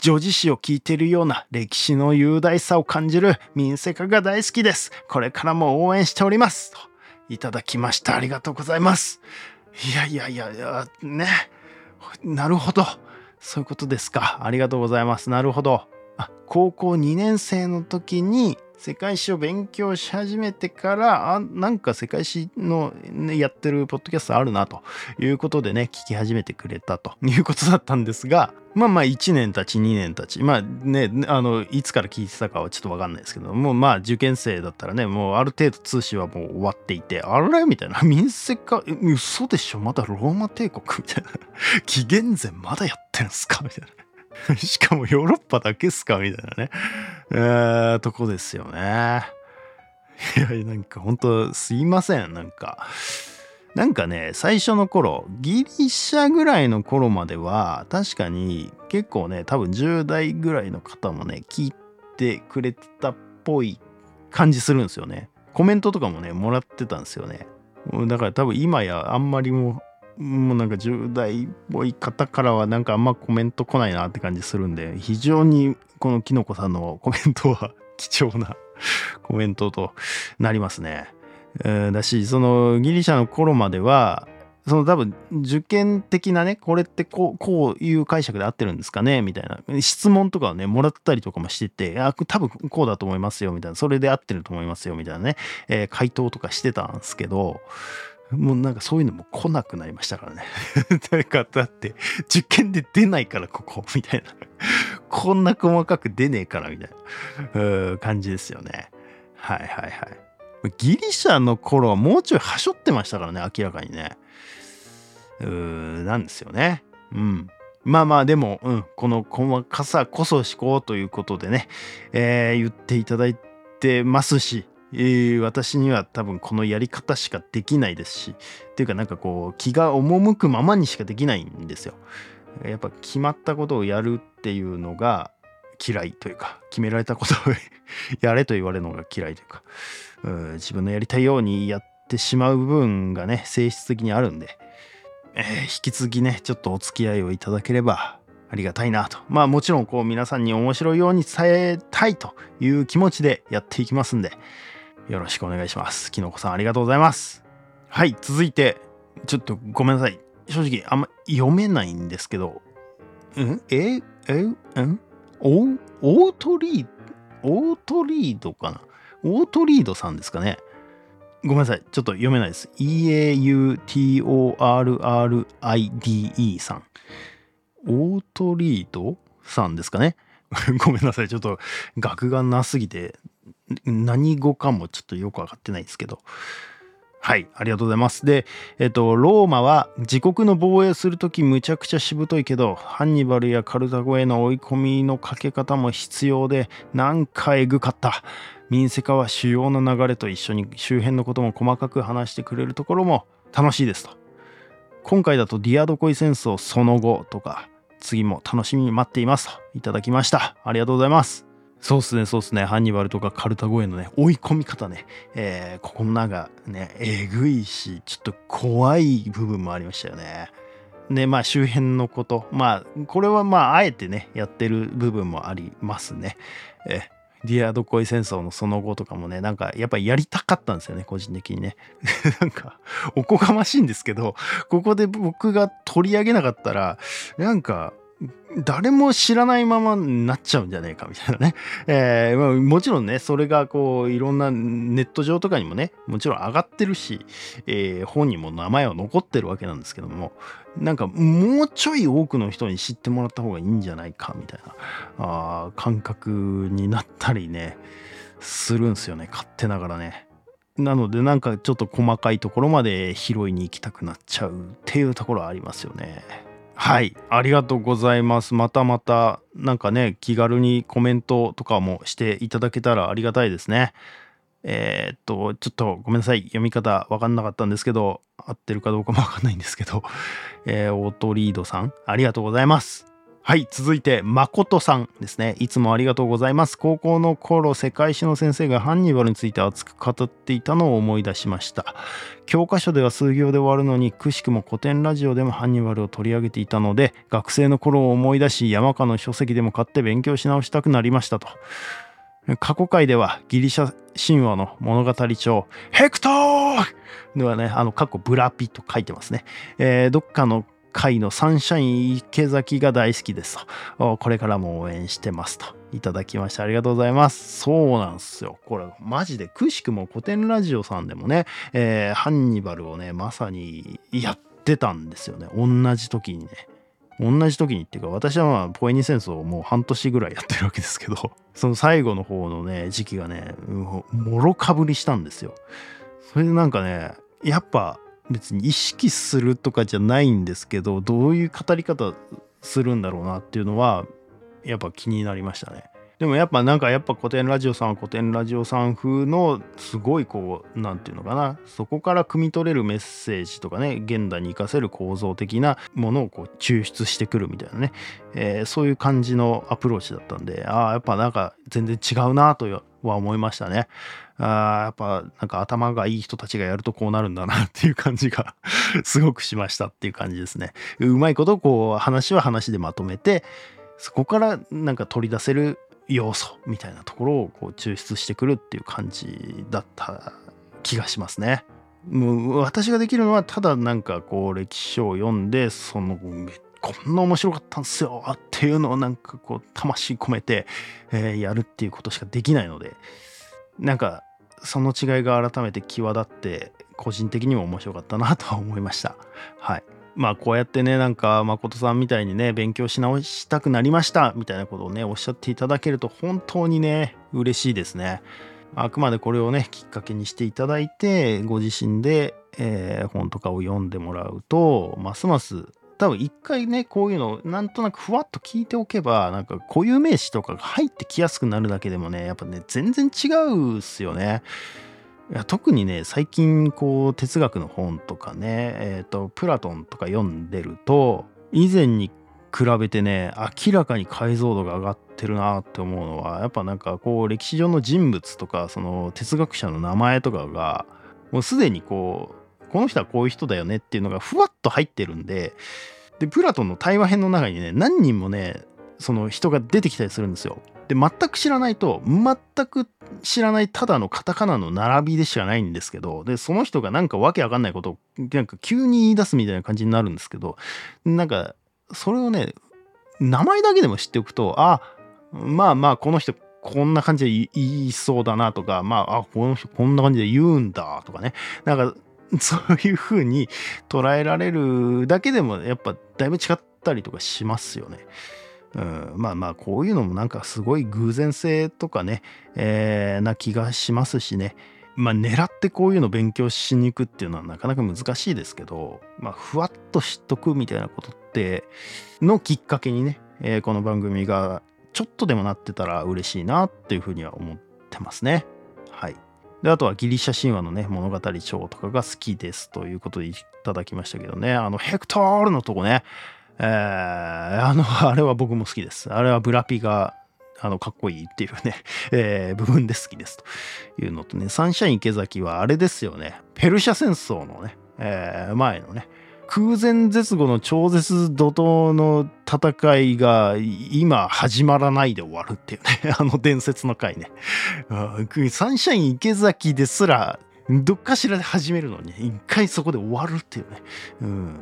女児史を聞いているような歴史の雄大さを感じる民生化が大好きです。これからも応援しております。といただきました。ありがとうございます。いやいやいやいや、ね。なるほど。そういうことですか。ありがとうございます。なるほど。あ高校2年生の時に世界史を勉強し始めてからあなんか世界史の、ね、やってるポッドキャストあるなということでね聞き始めてくれたということだったんですがまあまあ1年たち2年たちまあねあのいつから聞いてたかはちょっと分かんないですけどもうまあ受験生だったらねもうある程度通信はもう終わっていてあれ？みたいな。民生化嘘でしょ？まだローマ帝国？みたいな。紀元前まだやってるんすか？みたいな。しかもヨーロッパだけっすか？みたいなね。えー、とこですよね。いや、なんか本当すいません。なんか。なんかね、最初の頃、ギリシャぐらいの頃までは、確かに結構ね、多分10代ぐらいの方もね、聞いてくれてたっぽい感じするんですよね。コメントとかもね、もらってたんですよね。だから多分今やあんまりももうなんか10代っぽい方からはなんかあんまコメント来ないなって感じするんで非常にこのきのこさんのコメントは 貴重な コメントとなりますね。だしそのギリシャの頃まではその多分受験的なねこれってこうこういう解釈で合ってるんですかねみたいな。質問とかをねもらったりとかもしててあ多分こうだと思いますよみたいな。それで合ってると思いますよみたいなね、えー、回答とかしてたんですけどもうなんかそういうのも来なくなりましたからね。誰かだって受験で出ないからここみたいなこんな細かく出ねえからみたいな感じですよね。はいはいはい。ギリシャの頃はもうちょいはしょってましたからね明らかにね。うーなんですよね。うん。まあまあでも、うん、この細かさこそ思考ということでね、えー、言っていただいてますし、私には多分このやり方しかできないですしっていうかなんかこう気が赴くままにしかできないんですよ。やっぱ決まったことをやるっていうのが 嫌いというか決められたことを やれと言われるのが嫌いというかう自分のやりたいようにやってしまう部分がね性質的にあるんでえー、引き続きねちょっとお付き合いをいただければありがたいなとまあもちろんこう皆さんに面白いように伝えたいという気持ちでやっていきますんでよろしくお願いしますきのこさんありがとうございますはい続いてちょっとごめんなさい正直あんま読めないんですけどん？え？え？ん？オートリーオートリードかな？オートリードさんですかね？ごめんなさい。ちょっと読めないです。E-A-U-T-O-R-R-I-D-E さん。オートリードさんですかね？ごめんなさい。ちょっと学がなすぎて、何語かもちょっとよくわかってないですけど。はい、ありがとうございます。で、えっと、ローマは自国の防衛するときむちゃくちゃしぶといけど、ハンニバルやカルタゴへの追い込みのかけ方も必要で、なんかえぐかった。民生化は主要な流れと一緒に周辺のことも細かく話してくれるところも楽しいですと。今回だとディアドコイ戦争その後とか次も楽しみに待っていますといただきました。ありがとうございます。そうっすね、そうっすね。ハンニバルとかカルタゴへのね、追い込み方ね、えー、ここの中ね、えぐいし、ちょっと怖い部分もありましたよね。で、まあ周辺のこと、まあこれはまああえてね、やってる部分もありますね。えーディアドコイ戦争のその後とかもね、なんかやっぱりやりたかったんですよね、個人的にね。なんか、おこがましいんですけど、ここで僕が取り上げなかったら、なんか、誰も知らないままになっちゃうんじゃねえかみたいなね。えーまあ、もちろんね、それがこういろんなネット上とかにもね、もちろん上がってるし、えー、本にも名前は残ってるわけなんですけども、なんかもうちょい多くの人に知ってもらった方がいいんじゃないかみたいなあ感覚になったりね、するんすよね、勝手ながらね。なのでなんかちょっと細かいところまで拾いに行きたくなっちゃうっていうところはありますよね。はい、ありがとうございます。またまた、なんかね、気軽にコメントとかもしていただけたらありがたいですね。えー、っと、ちょっとごめんなさい。読み方わかんなかったんですけど、合ってるかどうかもわかんないんですけど、えー、オートリードさん、ありがとうございます。はい、続いて、誠さんですね。いつもありがとうございます。高校の頃、世界史の先生がハンニバルについて熱く語っていたのを思い出しました。教科書では数行で終わるのに、くしくも古典ラジオでもハンニバルを取り上げていたので、学生の頃を思い出し、山科の書籍でも買って勉強し直したくなりましたと。過去回ではギリシャ神話の物語帳ヘクトーではね、あの、過去ブラピと書いてますね。えー、どっかの会のサンシャイン池崎が大好きですと。これからも応援してますと。いただきましてありがとうございます。そうなんですよ。これマジでくしくも古典ラジオさんでもね、えー、ハンニバルをね、まさにやってたんですよね。同じ時にね。同じ時にっていうか私はまあポエニ戦争をもう半年ぐらいやってるわけですけどその最後の方のね時期がねもろかぶりしたんですよそれでなんかねやっぱ別に意識するとかじゃないんですけどどういう語り方するんだろうなっていうのはやっぱ気になりましたね。でもやっぱなんかやっぱ古典ラジオさんは古典ラジオさん風のすごいこう何て言うのかなそこから汲み取れるメッセージとかね現代に生かせる構造的なものをこう抽出してくるみたいなね、えー、そういう感じのアプローチだったんでああやっぱなんか全然違うなとは思いましたね。あやっぱなんか頭がいい人たちがやるとこうなるんだなっていう感じが すごくしましたっていう感じですね。うまいことこう話は話でまとめてそこからなんか取り出せる要素みたいなところをこう抽出してくるっていう感じだった気がしますね。もう私ができるのはただなんかこう歴史書を読んでそのこんな面白かったんすよっていうのをなんかこう魂込めて、え、やるっていうことしかできないのでなんかその違いが改めて際立って個人的にも面白かったなとは思いました。はい。まあこうやってねなんか誠さんみたいにね勉強し直したくなりましたみたいなことをねおっしゃっていただけると本当にね嬉しいですね。あくまでこれをねきっかけにしていただいてご自身で、えー、本とかを読んでもらうとますます多分一回ねこういうのなんとなくふわっと聞いておけばなんか固有名詞とかが入ってきやすくなるだけでもねやっぱね全然違うっすよね。いや特にね最近こう哲学の本とかねえ、ー、とプラトンとか読んでると以前に比べてね明らかに解像度が上がってるなって思うのはやっぱなんかこう歴史上の人物とかその哲学者の名前とかがもうすでにこうこの人はこういう人だよねっていうのがふわっと入ってるんででプラトンの対話編の中にね何人もねその人が出てきたりするんですよ。で全く知らないと全く知らないただのカタカナの並びでしかないんですけどでその人がなんかわけわかんないことをなんか急に言い出すみたいな感じになるんですけどなんかそれをね名前だけでも知っておくとあまあまあこの人こんな感じで言いそうだなとかまああこの人こんな感じで言うんだとかねなんか そういう風に捉えられるだけでもやっぱだいぶ違ったりとかしますよね。うん、まあまあこういうのもなんかすごい偶然性とかね、えー、な気がしますしね。まあ狙ってこういうの勉強しに行くっていうのはなかなか難しいですけど、まあふわっと知っとくみたいなことってのきっかけにね、えー、この番組がちょっとでもなってたら嬉しいなっていうふうには思ってますね。で、あとはギリシャ神話のね、物語帳とかが好きですということでいただきましたけどね、あの、ヘクトールのとこね、えー、あの、あれは僕も好きです。あれはブラピが、あの、かっこいいっていうね、えー、部分で好きですというのとね、サンシャイン池崎はあれですよね、ペルシャ戦争のね、えー、前のね、空前絶後の超絶怒涛の戦いが今始まらないで終わるっていうね。あの伝説の回ね。サンシャイン池崎ですらどっかしらで始めるのに一回そこで終わるっていうね、うん、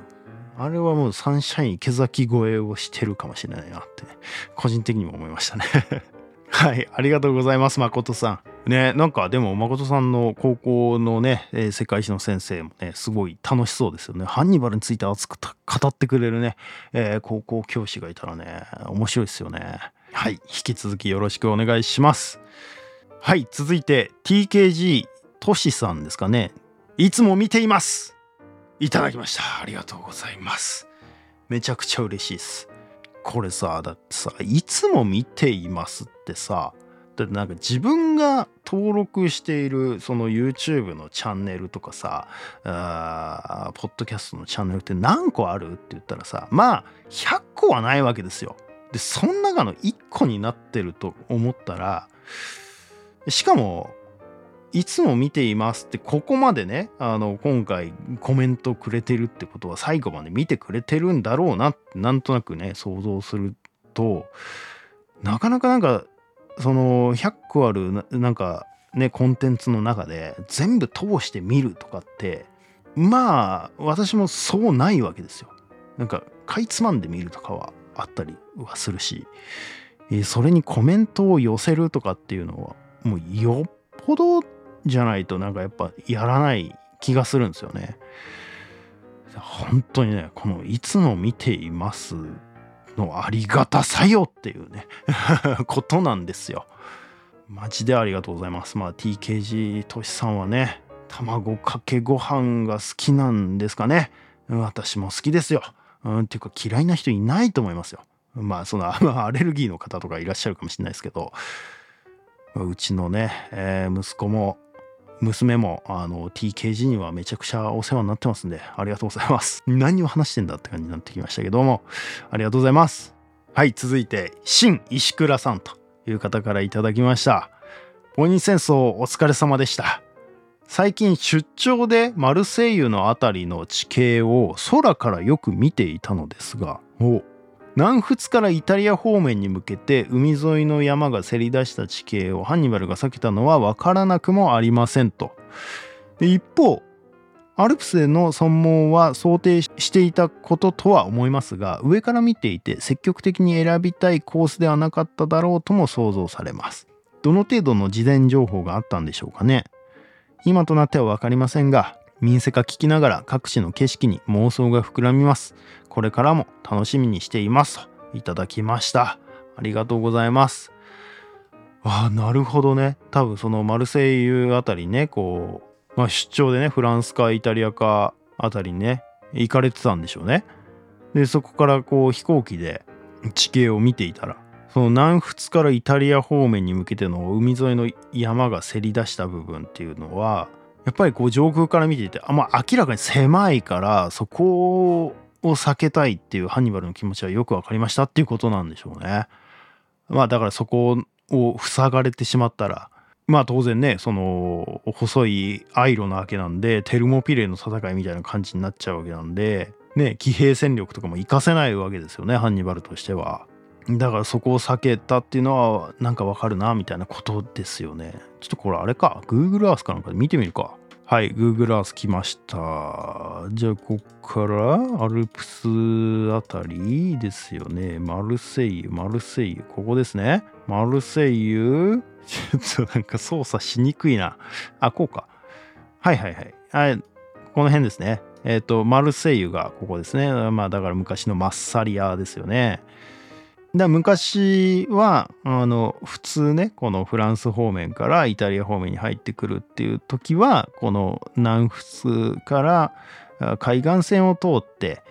あれはもうサンシャイン池崎越えをしてるかもしれないなってね個人的にも思いましたね。はい、ありがとうございます、誠さん。ね、なんかでも誠さんの高校のね、えー、世界史の先生もね、すごい楽しそうですよね。ハンニバルについて熱く語ってくれるね、えー、高校教師がいたらね、面白いですよね。はい、引き続きよろしくお願いします。はい、続いて TKG トシさんですかね。いつも見ています。いただきました。ありがとうございます。めちゃくちゃ嬉しいです。これさだってさいつも見ていますってってさだってなんか自分が登録しているその YouTube のチャンネルとかさあポッドキャストのチャンネルって何個あるって言ったらさまあ100個はないわけですよ。でその中の1個になってると思ったらしかもいつも見ていますってここまでねあの今回コメントくれてるってことは最後まで見てくれてるんだろうなってなんとなくね想像するとなかなかなんかその100個あるなんかねコンテンツの中で全部通して見るとかってまあ私もそうないわけですよ。なんかかいつまんで見るとかはあったりはするしそれにコメントを寄せるとかっていうのはもうよっぽどじゃないとなんかやっぱやらない気がするんですよね。本当にね、このいつも見ていますのありがたさよっていうね ことなんですよ。マジでありがとうございます。まあ TKG としさんはね、卵かけご飯が好きなんですかね。私も好きですよ。うん、っていうか嫌いな人いないと思いますよ。まあそのアレルギーの方とかいらっしゃるかもしれないですけど、うちのね、えー、息子も娘もあの TKG にはめちゃくちゃお世話になってますんで、ありがとうございます。何を話してんだって感じになってきましたけども、ありがとうございます。はい、続いて、新石倉さんという方からいただきました。ポニー戦争お疲れ様でした。最近出張でマルセイユのあたりの地形を空からよく見ていたのですが、お南仏からイタリア方面に向けて海沿いの山がせり出した地形をハンニバルが避けたのは分からなくもありませんと。で一方アルプスでの尊門は想定していたこととは思いますが上から見ていて積極的に選びたいコースではなかっただろうとも想像されます。どの程度の事前情報があったんでしょうかね。今となっては分かりませんが民生化聞きながら各地の景色に妄想が膨らみます。これからも楽しみにしていますといただきました。ありがとうございます。ああ、なるほどね。多分そのマルセイユあたりね、こう、まあ出張でね、フランスかイタリアかあたりね、行かれてたんでしょうね。で、そこからこう飛行機で地形を見ていたら、その南仏からイタリア方面に向けての海沿いの山がせり出した部分っていうのは、やっぱりこう上空から見ていて、あまあ、明らかに狭いから、そこを避けたいっていうハンニバルの気持ちはよく分かりましたっていうことなんでしょうね。まあだからそこを塞がれてしまったらまあ当然ねその細いアイロなわけなんでテルモピレの戦いみたいな感じになっちゃうわけなんでね騎兵戦力とかも活かせないわけですよねハンニバルとしては。だからそこを避けたっていうのはなんかわかるなみたいなことですよね。ちょっとこれあれか Google Earth かなんかで見てみるか。はい、Google Earth 来ました。じゃあ、こっからアルプスあたりですよね。マルセイユ、マルセイユ、ここですね。マルセイユ、ちょっとなんか操作しにくいな。あ、こうか。はいはいはい。はい、この辺ですね。えっ、と、マルセイユがここですね。まあ、だから昔のマッサリアですよね。だ昔はあの普通ねこのフランス方面からイタリア方面に入ってくるっていう時はこの南仏から海岸線を通って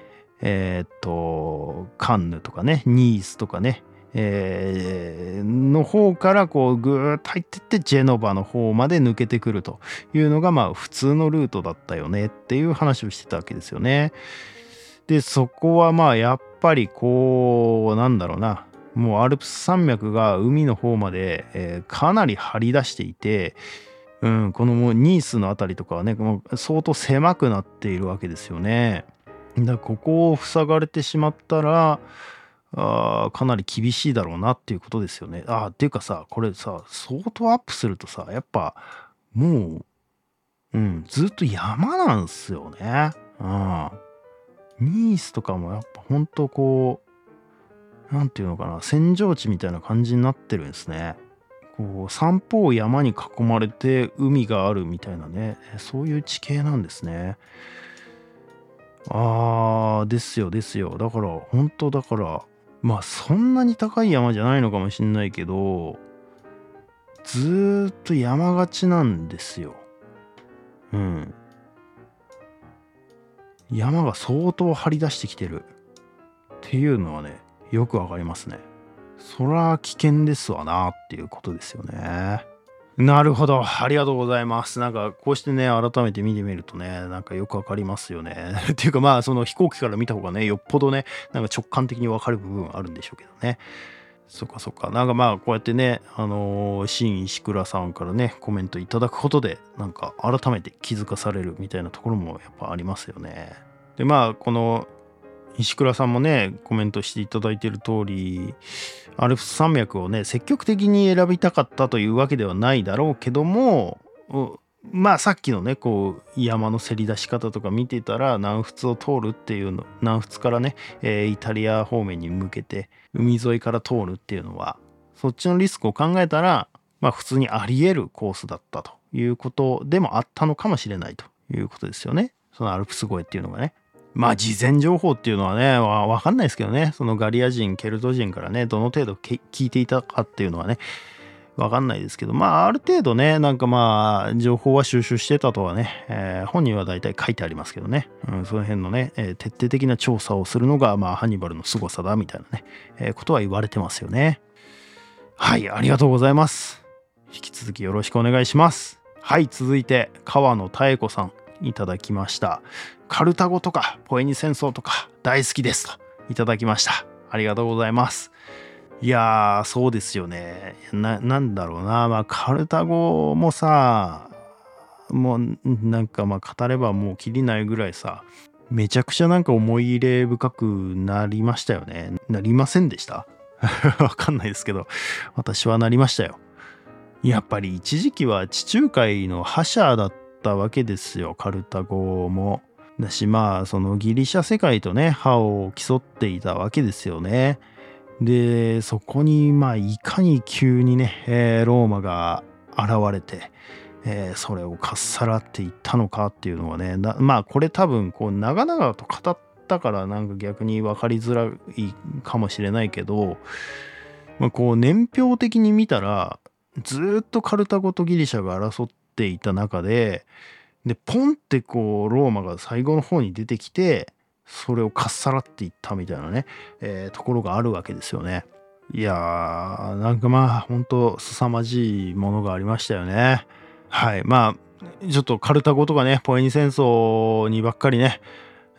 えっ、とカンヌとかねニースとかね、えーの方からこうぐーっと入ってってジェノバの方まで抜けてくるというのがまあ普通のルートだったよねっていう話をしてたわけですよね。でそこはまあやっぱりこうなんだろうなもうアルプス山脈が海の方まで、えーかなり張り出していて、うん、このもうニースの辺りとかはねもう相当狭くなっているわけですよね。だここを塞がれてしまったらあーかなり厳しいだろうなっていうことですよね。あーっていうかさこれさ相当アップするとさやっぱもう、うん、ずっと山なんすよね。うんニースとかもやっぱほんとこう、なんていうのかな、戦場地みたいな感じになってるんですね。こう、三方山に囲まれて海があるみたいなね、そういう地形なんですね。あー、ですよですよ。だから、本当だから、まあそんなに高い山じゃないのかもしんないけど、ずーっと山がちなんですよ。うん。山が相当張り出してきてる。っていうのはねよくわかりますね。そら危険ですわなっていうことですよね。なるほど。ありがとうございます。なんかこうしてね改めて見てみるとねなんかよくわかりますよね。っていうかまあその飛行機から見た方がねよっぽどねなんか直感的にわかる部分あるんでしょうけどね。そっかそっか。なんかまあこうやってね、あのー、新石倉さんからね、コメントいただくことで、なんか改めて気づかされるみたいなところもやっぱありますよね。でまあこの石倉さんもね、コメントしていただいている通り、アルプス山脈をね、積極的に選びたかったというわけではないだろうけども、まあさっきのねこう山のせり出し方とか見てたら南仏を通るっていうの南仏からね、えーイタリア方面に向けて海沿いから通るっていうのはそっちのリスクを考えたらまあ普通にあり得るコースだったということでもあったのかもしれないということですよね。そのアルプス越えっていうのがね。まあ事前情報っていうのはねわわかんないですけどね。そのガリア人ケルト人からねどの程度聞いていたかっていうのはねわかんないですけど、まあ、ある程度ね、なんかまあ、情報は収集してたとはね、えー本人は大体書いてありますけどね、うん、その辺のね、えー徹底的な調査をするのが、まあ、ハンニバルの凄さだみたいなね、えーことは言われてますよね。はい、ありがとうございます。引き続きよろしくお願いします。はい、続いて、川野妙子さん、いただきました。カルタゴとか、ポエニ戦争とか、大好きですと、いただきました。ありがとうございます。いやーそうですよね。ななんだろうな。まあカルタゴもさもうなんかまあ語ればもうきりないぐらいさめちゃくちゃなんか思い入れ深くなりましたよね。なりませんでした？わかんないですけど。私はなりましたよ。やっぱり一時期は地中海の覇者だったわけですよ。カルタゴも。だしまあそのギリシャ世界とね歯を競っていたわけですよね。でそこにまあいかに急にね、えー、ローマが現れて、えー、それをかっさらっていったのかっていうのはねまあこれ多分こう長々と語ったからなんか逆に分かりづらいかもしれないけど、まあ、こう年表的に見たらずっとカルタゴとギリシャが争っていた中ででポンってこうローマが最後の方に出てきてそれをかっさらっていったみたいなね、えー、ところがあるわけですよね。いやーなんかまあ本当凄まじいものがありましたよね。はいまあちょっとカルタゴとかねポエニ戦争にばっかりね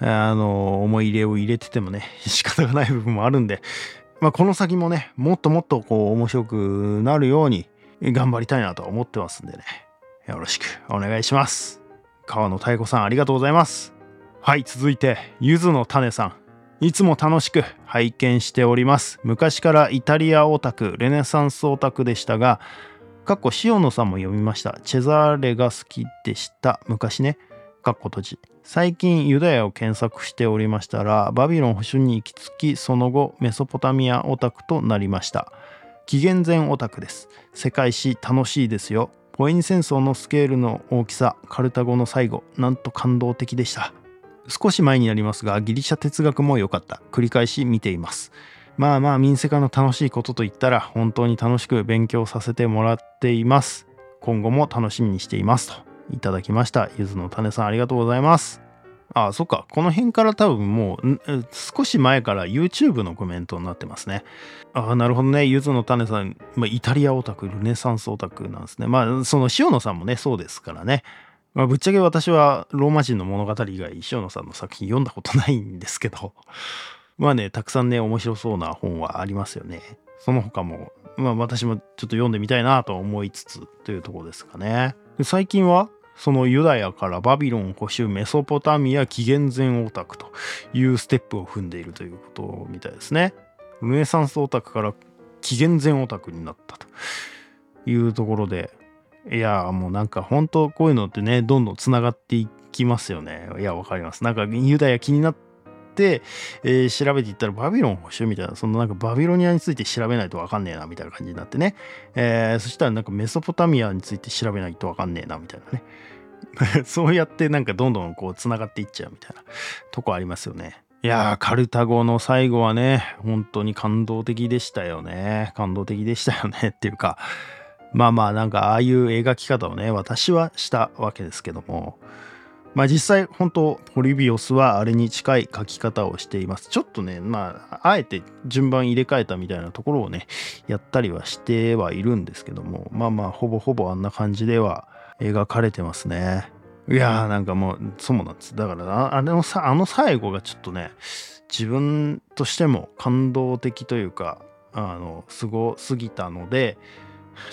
あの思い入れを入れててもね 仕方がない部分もあるんで、まあ、この先もねもっともっとこう面白くなるように頑張りたいなと思ってますんでねよろしくお願いします川野太子さんありがとうございますはい続いてゆずの種さん。いつも楽しく拝見しております。昔からイタリアオタクレネサンスオタクでしたがかっこ塩野さんも読みました。チェザーレが好きでした。昔ね。かっこ閉じ。最近ユダヤを検索しておりましたらバビロン保守に行き着きその後メソポタミアオタクとなりました。紀元前オタクです。世界史楽しいですよ。ポエニ戦争のスケールの大きさカルタゴの最後なんと感動的でした。少し前になりますがギリシャ哲学も良かった。繰り返し見ています。まあまあ民生化の楽しいことといったら本当に楽しく勉強させてもらっています。今後も楽しみにしていますと。いただきました。ゆずの種さんありがとうございます。ああそっか。この辺から多分もう少し前から YouTube のコメントになってますね。ああなるほどね。ゆずの種さん、まあ、イタリアオタクルネサンスオタクなんですね。まあその塩野さんもねそうですからね。まあ、ぶっちゃけ私はローマ人の物語以外塩野さんの作品読んだことないんですけど まあねたくさんね面白そうな本はありますよね。その他もまあ私もちょっと読んでみたいなと思いつつというところですかね。最近はそのユダヤからバビロン保守メソポタミア紀元前オタクというステップを踏んでいるということみたいですね。ルネサンスオタクから紀元前オタクになったというところでいやもうなんか本当こういうのってねどんどんつながっていきますよね。いやわかります。なんかユダヤ気になって、えー、調べていったらバビロン保守みたいなそのなんかバビロニアについて調べないとわかんねえなみたいな感じになってね、えー、そしたらなんかメソポタミアについて調べないとわかんねえなみたいなね。そうやってなんかどんどんこうつながっていっちゃうみたいなとこありますよね。いやーカルタゴの最後はね本当に感動的でしたよね。感動的でしたよねっていうか。まあまあなんかああいう描き方をね私はしたわけですけども。まあ実際本当ポリビオスはあれに近い書き方をしています。ちょっとねまああえて順番入れ替えたみたいなところをねやったりはしてはいるんですけども。まあまあほぼほぼあんな感じでは描かれてますね。いやーなんかもうそうなんです。だからあのさあの最後がちょっとね自分としても感動的というかあのすごすぎたので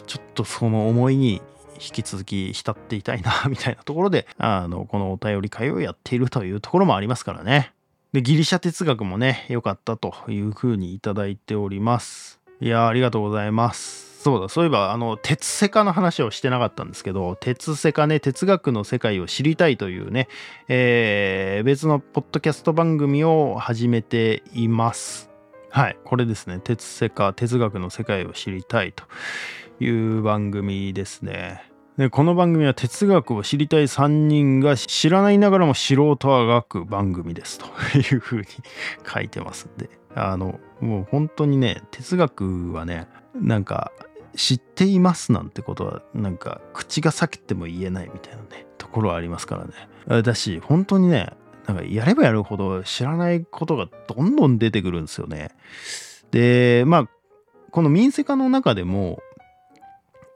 ちょっとその思いに引き続き浸っていたいなみたいなところであのこのお便り会をやっているというところもありますからね。でギリシャ哲学もね良かったというふうにいただいております。いやありがとうございます。そうだそういえばあの鉄セカの話をしてなかったんですけど鉄セカね哲学の世界を知りたいというね、えー、別のポッドキャスト番組を始めています。はいこれですね。鉄セカ哲学の世界を知りたいと。いう番組ですね。でこの番組は哲学を知りたい3人が知らないながらも素人はがく番組ですというふうに書いてますんで。あのもう本当にね哲学はねなんか知っていますなんてことはなんか口が裂けても言えないみたいなねところはありますからね。だし本当にねなんかやればやるほど知らないことがどんどん出てくるんですよね。でまあこの民生化の中でも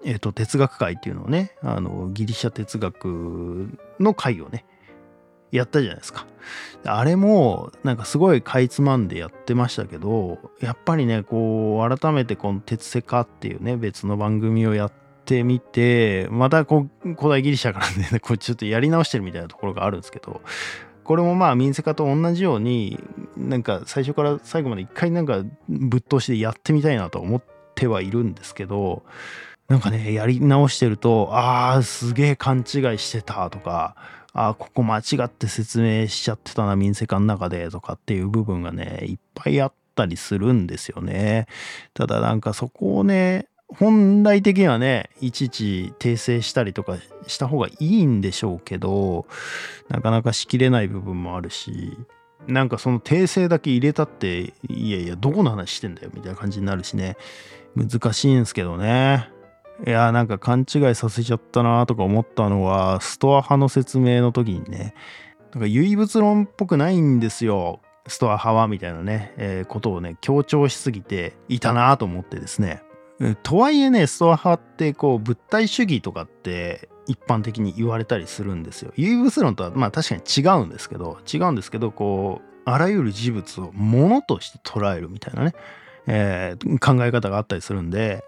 えーと、哲学会っていうのをねあのギリシャ哲学の会をねやったじゃないですか。あれもなんかすごいかいつまんでやってましたけどやっぱりねこう改めてこの「鉄セカ」っていうね別の番組をやってみてまたこう古代ギリシャからね こうちょっとやり直してるみたいなところがあるんですけどこれもまあ民生化と同じようになんか最初から最後まで一回なんかぶっ通しでやってみたいなと思ってはいるんですけどなんかねやり直してるとああすげえ勘違いしてたとかああここ間違って説明しちゃってたな民生化の中でとかっていう部分がねいっぱいあったりするんですよね。ただなんかそこをね本来的にはねいちいち訂正したりとかした方がいいんでしょうけどなかなかしきれない部分もあるしなんかその訂正だけ入れたっていやいやどこの話してんだよみたいな感じになるしね。難しいんですけどね。いやなんか勘違いさせちゃったなとか思ったのはストア派の説明の時にね。なんか唯物論っぽくないんですよ。ストア派はみたいなね、えー、ことをね強調しすぎていたなと思ってですね。とはいえねストア派ってこう物体主義とかって一般的に言われたりするんですよ。唯物論とはまあ確かに違うんですけど違うんですけどこうあらゆる事物を物として捉えるみたいなね、えー、考え方があったりするんで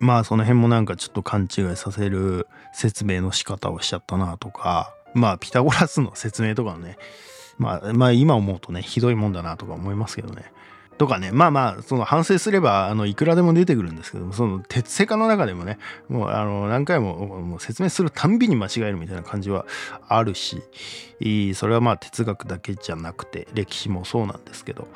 まあその辺もなんかちょっと勘違いさせる説明の仕方をしちゃったなとかまあピタゴラスの説明とかねまあまあ今思うとねひどいもんだなとか思いますけどね。とかねまあまあその反省すればあのいくらでも出てくるんですけどもその鉄セカの中でもねもうあの何回も説明するたんびに間違えるみたいな感じはあるしそれはまあ哲学だけじゃなくて歴史もそうなんですけど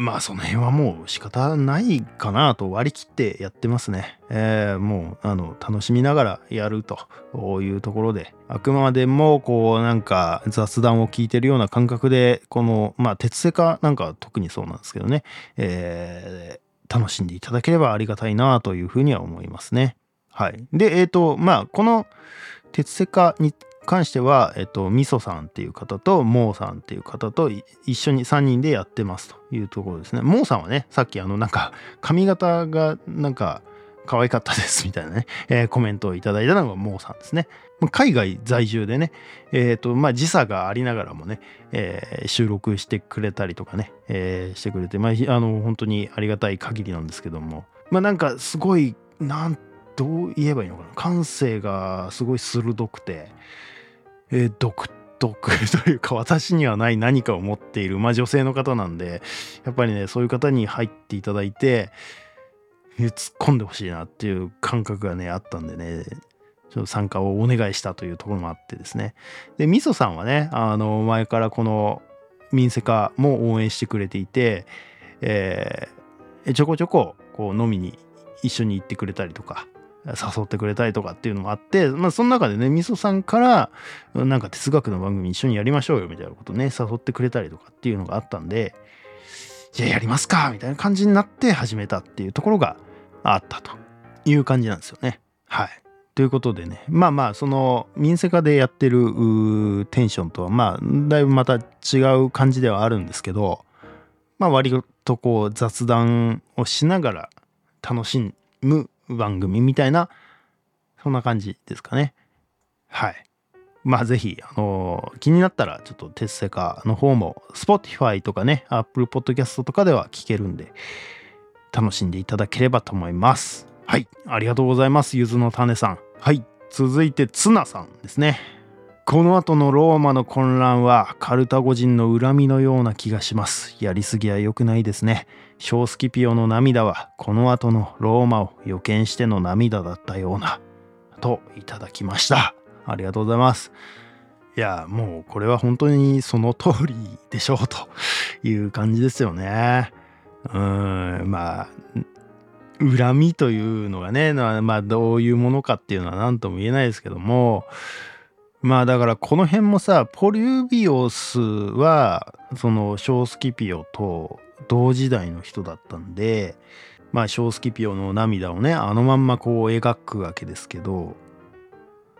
まあその辺はもう仕方ないかなと割り切ってやってますね。えー、もうあの楽しみながらやるというところであくまでもこうなんか雑談を聞いてるような感覚でこのまあ鉄製化なんか特にそうなんですけどね、えー、楽しんでいただければありがたいなというふうには思いますね。はい。で、えっ、ー、とまあこの鉄製化に関しては、えっと、みそさんっていう方と、モーさんっていう方と一緒に3人でやってますというところですね。モーさんはね、さっきあの、なんか、髪型がなんか、可愛かったですみたいなね、えー、コメントをいただいたのがモーさんですね。海外在住でね、えっ、ー、と、まあ、時差がありながらもね、えー、収録してくれたりとかね、え、してくれて、まあ、あの、本当にありがたい限りなんですけども、まあ、なんかすごい、なんどう言えばいいのかな感性がすごい鋭くて、えー、独特というか私にはない何かを持っている、まあ、女性の方なんでやっぱりねそういう方に入っていただいて突っ込んでほしいなっていう感覚がねあったんでねちょっと参加をお願いしたというところもあってですね。でみそさんはねあの前からこの民生化も応援してくれていて、えー、ちょこちょここう飲みに一緒に行ってくれたりとか誘ってくれたりとかっていうのもあって、まあ、その中でね、みそさんから、なんか哲学の番組一緒にやりましょうよみたいなことね、誘ってくれたりとかっていうのがあったんで、じゃあやりますかみたいな感じになって始めたっていうところがあったという感じなんですよね。はい。ということでね、まあまあ、その民生化でやってるテンションとは、まあ、だいぶまた違う感じではあるんですけど、まあ割とこう雑談をしながら楽しむ番組みたいな、そんな感じですかね。はい。まあぜひ、あのー、気になったら、ちょっと鉄セカの方も、Spotify とかね、Apple Podcast とかでは聞けるんで、楽しんでいただければと思います。はい。ありがとうございます。ゆずの種さん。はい。続いて、ツナさんですね。この後のローマの混乱はカルタゴ人の恨みのような気がします。やりすぎは良くないですね。ショースキピオの涙はこの後のローマを予見しての涙だったような。といただきました。ありがとうございます。いや、もうこれは本当にその通りでしょうという感じですよね。うん、まあ、恨みというのがね、まあどういうものかっていうのは何とも言えないですけども、まあだからこの辺もさポリュービオスはそのショースキピオと同時代の人だったんでまあショースキピオの涙をねあのまんまこう描くわけですけど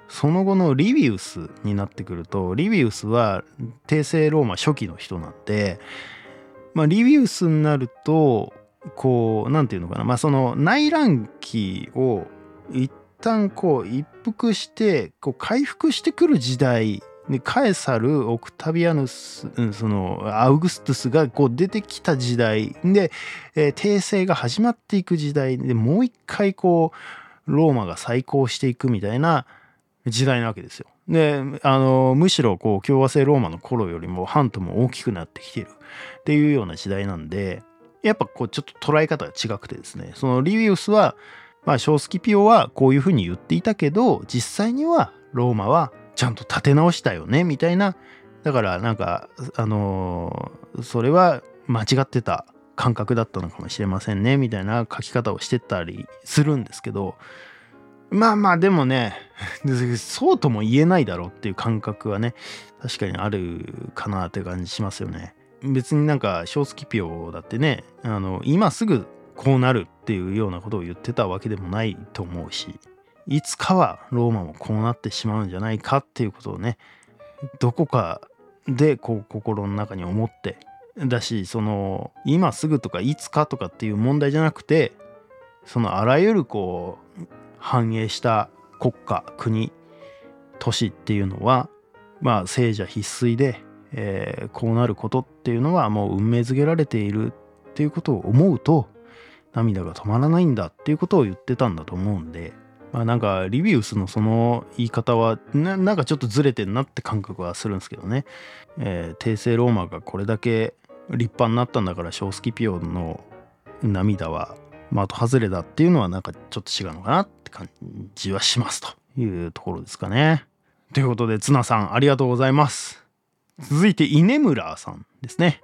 その後のリビウスになってくるとリビウスは帝政ローマ初期の人なんでまあリビウスになるとこう何て言うのかなまあその内乱期を一旦こう一服してこう回復してくる時代でカエサルオクタビアヌス、うん、そのアウグストゥスがこう出てきた時代。で、えー、帝政が始まっていく時代。でもう一回こうローマが再興していくみたいな時代なわけですよ。であのむしろこう共和制ローマの頃よりも半島も大きくなってきてる。っていうような時代なんでやっぱこうちょっと捉え方が違くてですね。そのリビウスはまあショースキピオはこういうふうに言っていたけど実際にはローマはちゃんと立て直したよねみたいな。だからなんかあのー、それは間違ってた感覚だったのかもしれませんねみたいな書き方をしてたりするんですけど。まあまあでもね そうとも言えないだろうっていう感覚はね確かにあるかなって感じしますよね。別になんか小スキピオだってねあの今すぐこうなるっていうようなことを言ってたわけでもないと思うし。いつかはローマもこうなってしまうんじゃないかっていうことをねどこかでこう心の中に思ってだしその今すぐとかいつかとかっていう問題じゃなくてそのあらゆるこう繁栄した国家国都市っていうのはまあ聖者必須で、えー、こうなることっていうのはもう運命づけられているっていうことを思うと涙が止まらないんだっていうことを言ってたんだと思うんでまあなんかリビウスのその言い方はなんかちょっとずれてんなって感覚はするんですけどね、えー、帝政ローマがこれだけ立派になったんだからショースキピオの涙は的外れだっていうのはなんかちょっと違うのかなって感じはしますというところですかね。ということでツナさんありがとうございます。続いてイネムラーさんですね。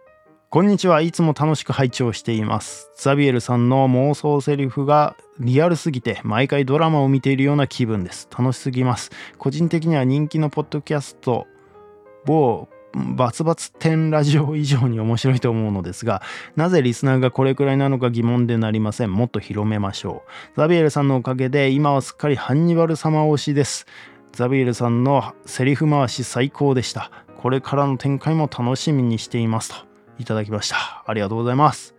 こんにちは。いつも楽しく拝聴しています。ザビエルさんの妄想セリフがリアルすぎて、毎回ドラマを見ているような気分です。楽しすぎます。個人的には人気のポッドキャスト、某バツバツ10ラジオ以上に面白いと思うのですが、なぜリスナーがこれくらいなのか疑問でなりません。もっと広めましょう。ザビエルさんのおかげで、今はすっかりハンニバル様推しです。ザビエルさんのセリフ回し最高でした。これからの展開も楽しみにしていますと。いただきました。ありがとうございます。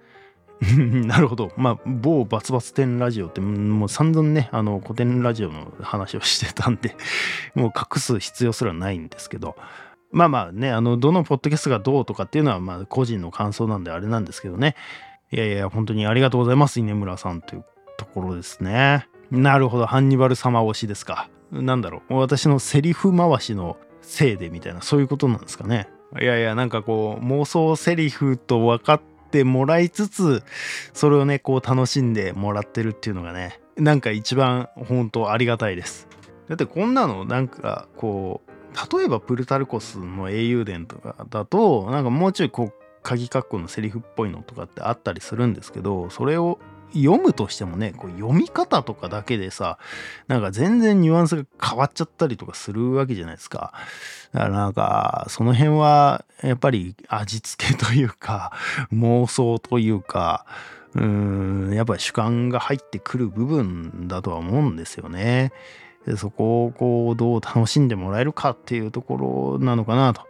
なるほど。まあ、某バツバツ展ラジオって、もう散々ね、あの、古典ラジオの話をしてたんで、もう隠す必要すらないんですけど、まあまあね、あの、どのポッドキャストがどうとかっていうのは、まあ、個人の感想なんであれなんですけどね。いやいや、本当にありがとうございます、稲村さんというところですね。なるほど、ハンニバル様推しですか。なんだろう、私のセリフ回しのせいでみたいな、そういうことなんですかね。いやいやなんかこう妄想セリフと分かってもらいつつそれをねこう楽しんでもらってるっていうのがねなんか一番本当ありがたいです。だってこんなのなんかこう例えばプルタルコスの英雄伝とかだとなんかもうちょいこう鍵括弧のセリフっぽいのとかってあったりするんですけどそれを読むとしてもねこう読み方とかだけでさなんか全然ニュアンスが変わっちゃったりとかするわけじゃないですかだからなんかその辺はやっぱり味付けというか妄想というかうーんやっぱり主観が入ってくる部分だとは思うんですよね。でそこをこうどう楽しんでもらえるかっていうところなのかなと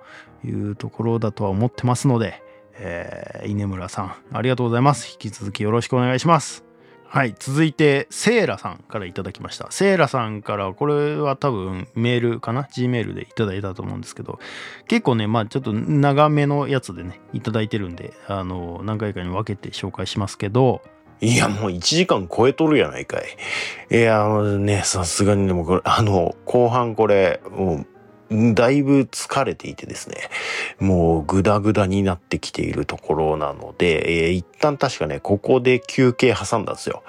いうところだとは思ってますので、えー、稲村さん、ありがとうございます。引き続きよろしくお願いします。はい、続いて、セーラさんからいただきました。セーラさんから、これは多分メールかな ?Gmail でいただいたと思うんですけど、結構ね、まあちょっと長めのやつでね、いただいてるんで、あの、何回かに分けて紹介しますけど、いや、もう1時間超えとるやないかい。いや、あのね、さすがにでもこれ、あの、後半これ、もう、だいぶ疲れていてですね、もうグダグダになってきているところなので、えー、一旦確かね、ここで休憩挟んだんですよ。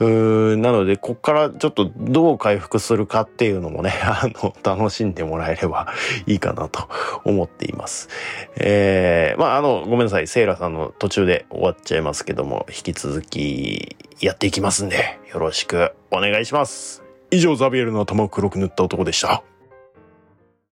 うーんなので、こっからちょっとどう回復するかっていうのもね、あの、楽しんでもらえれば いいかなと思っています。えー、まあ、あの、ごめんなさい、セイラさんの途中で終わっちゃいますけども、引き続きやっていきますんで、よろしくお願いします。以上、ザビエルの頭を黒く塗った男でした。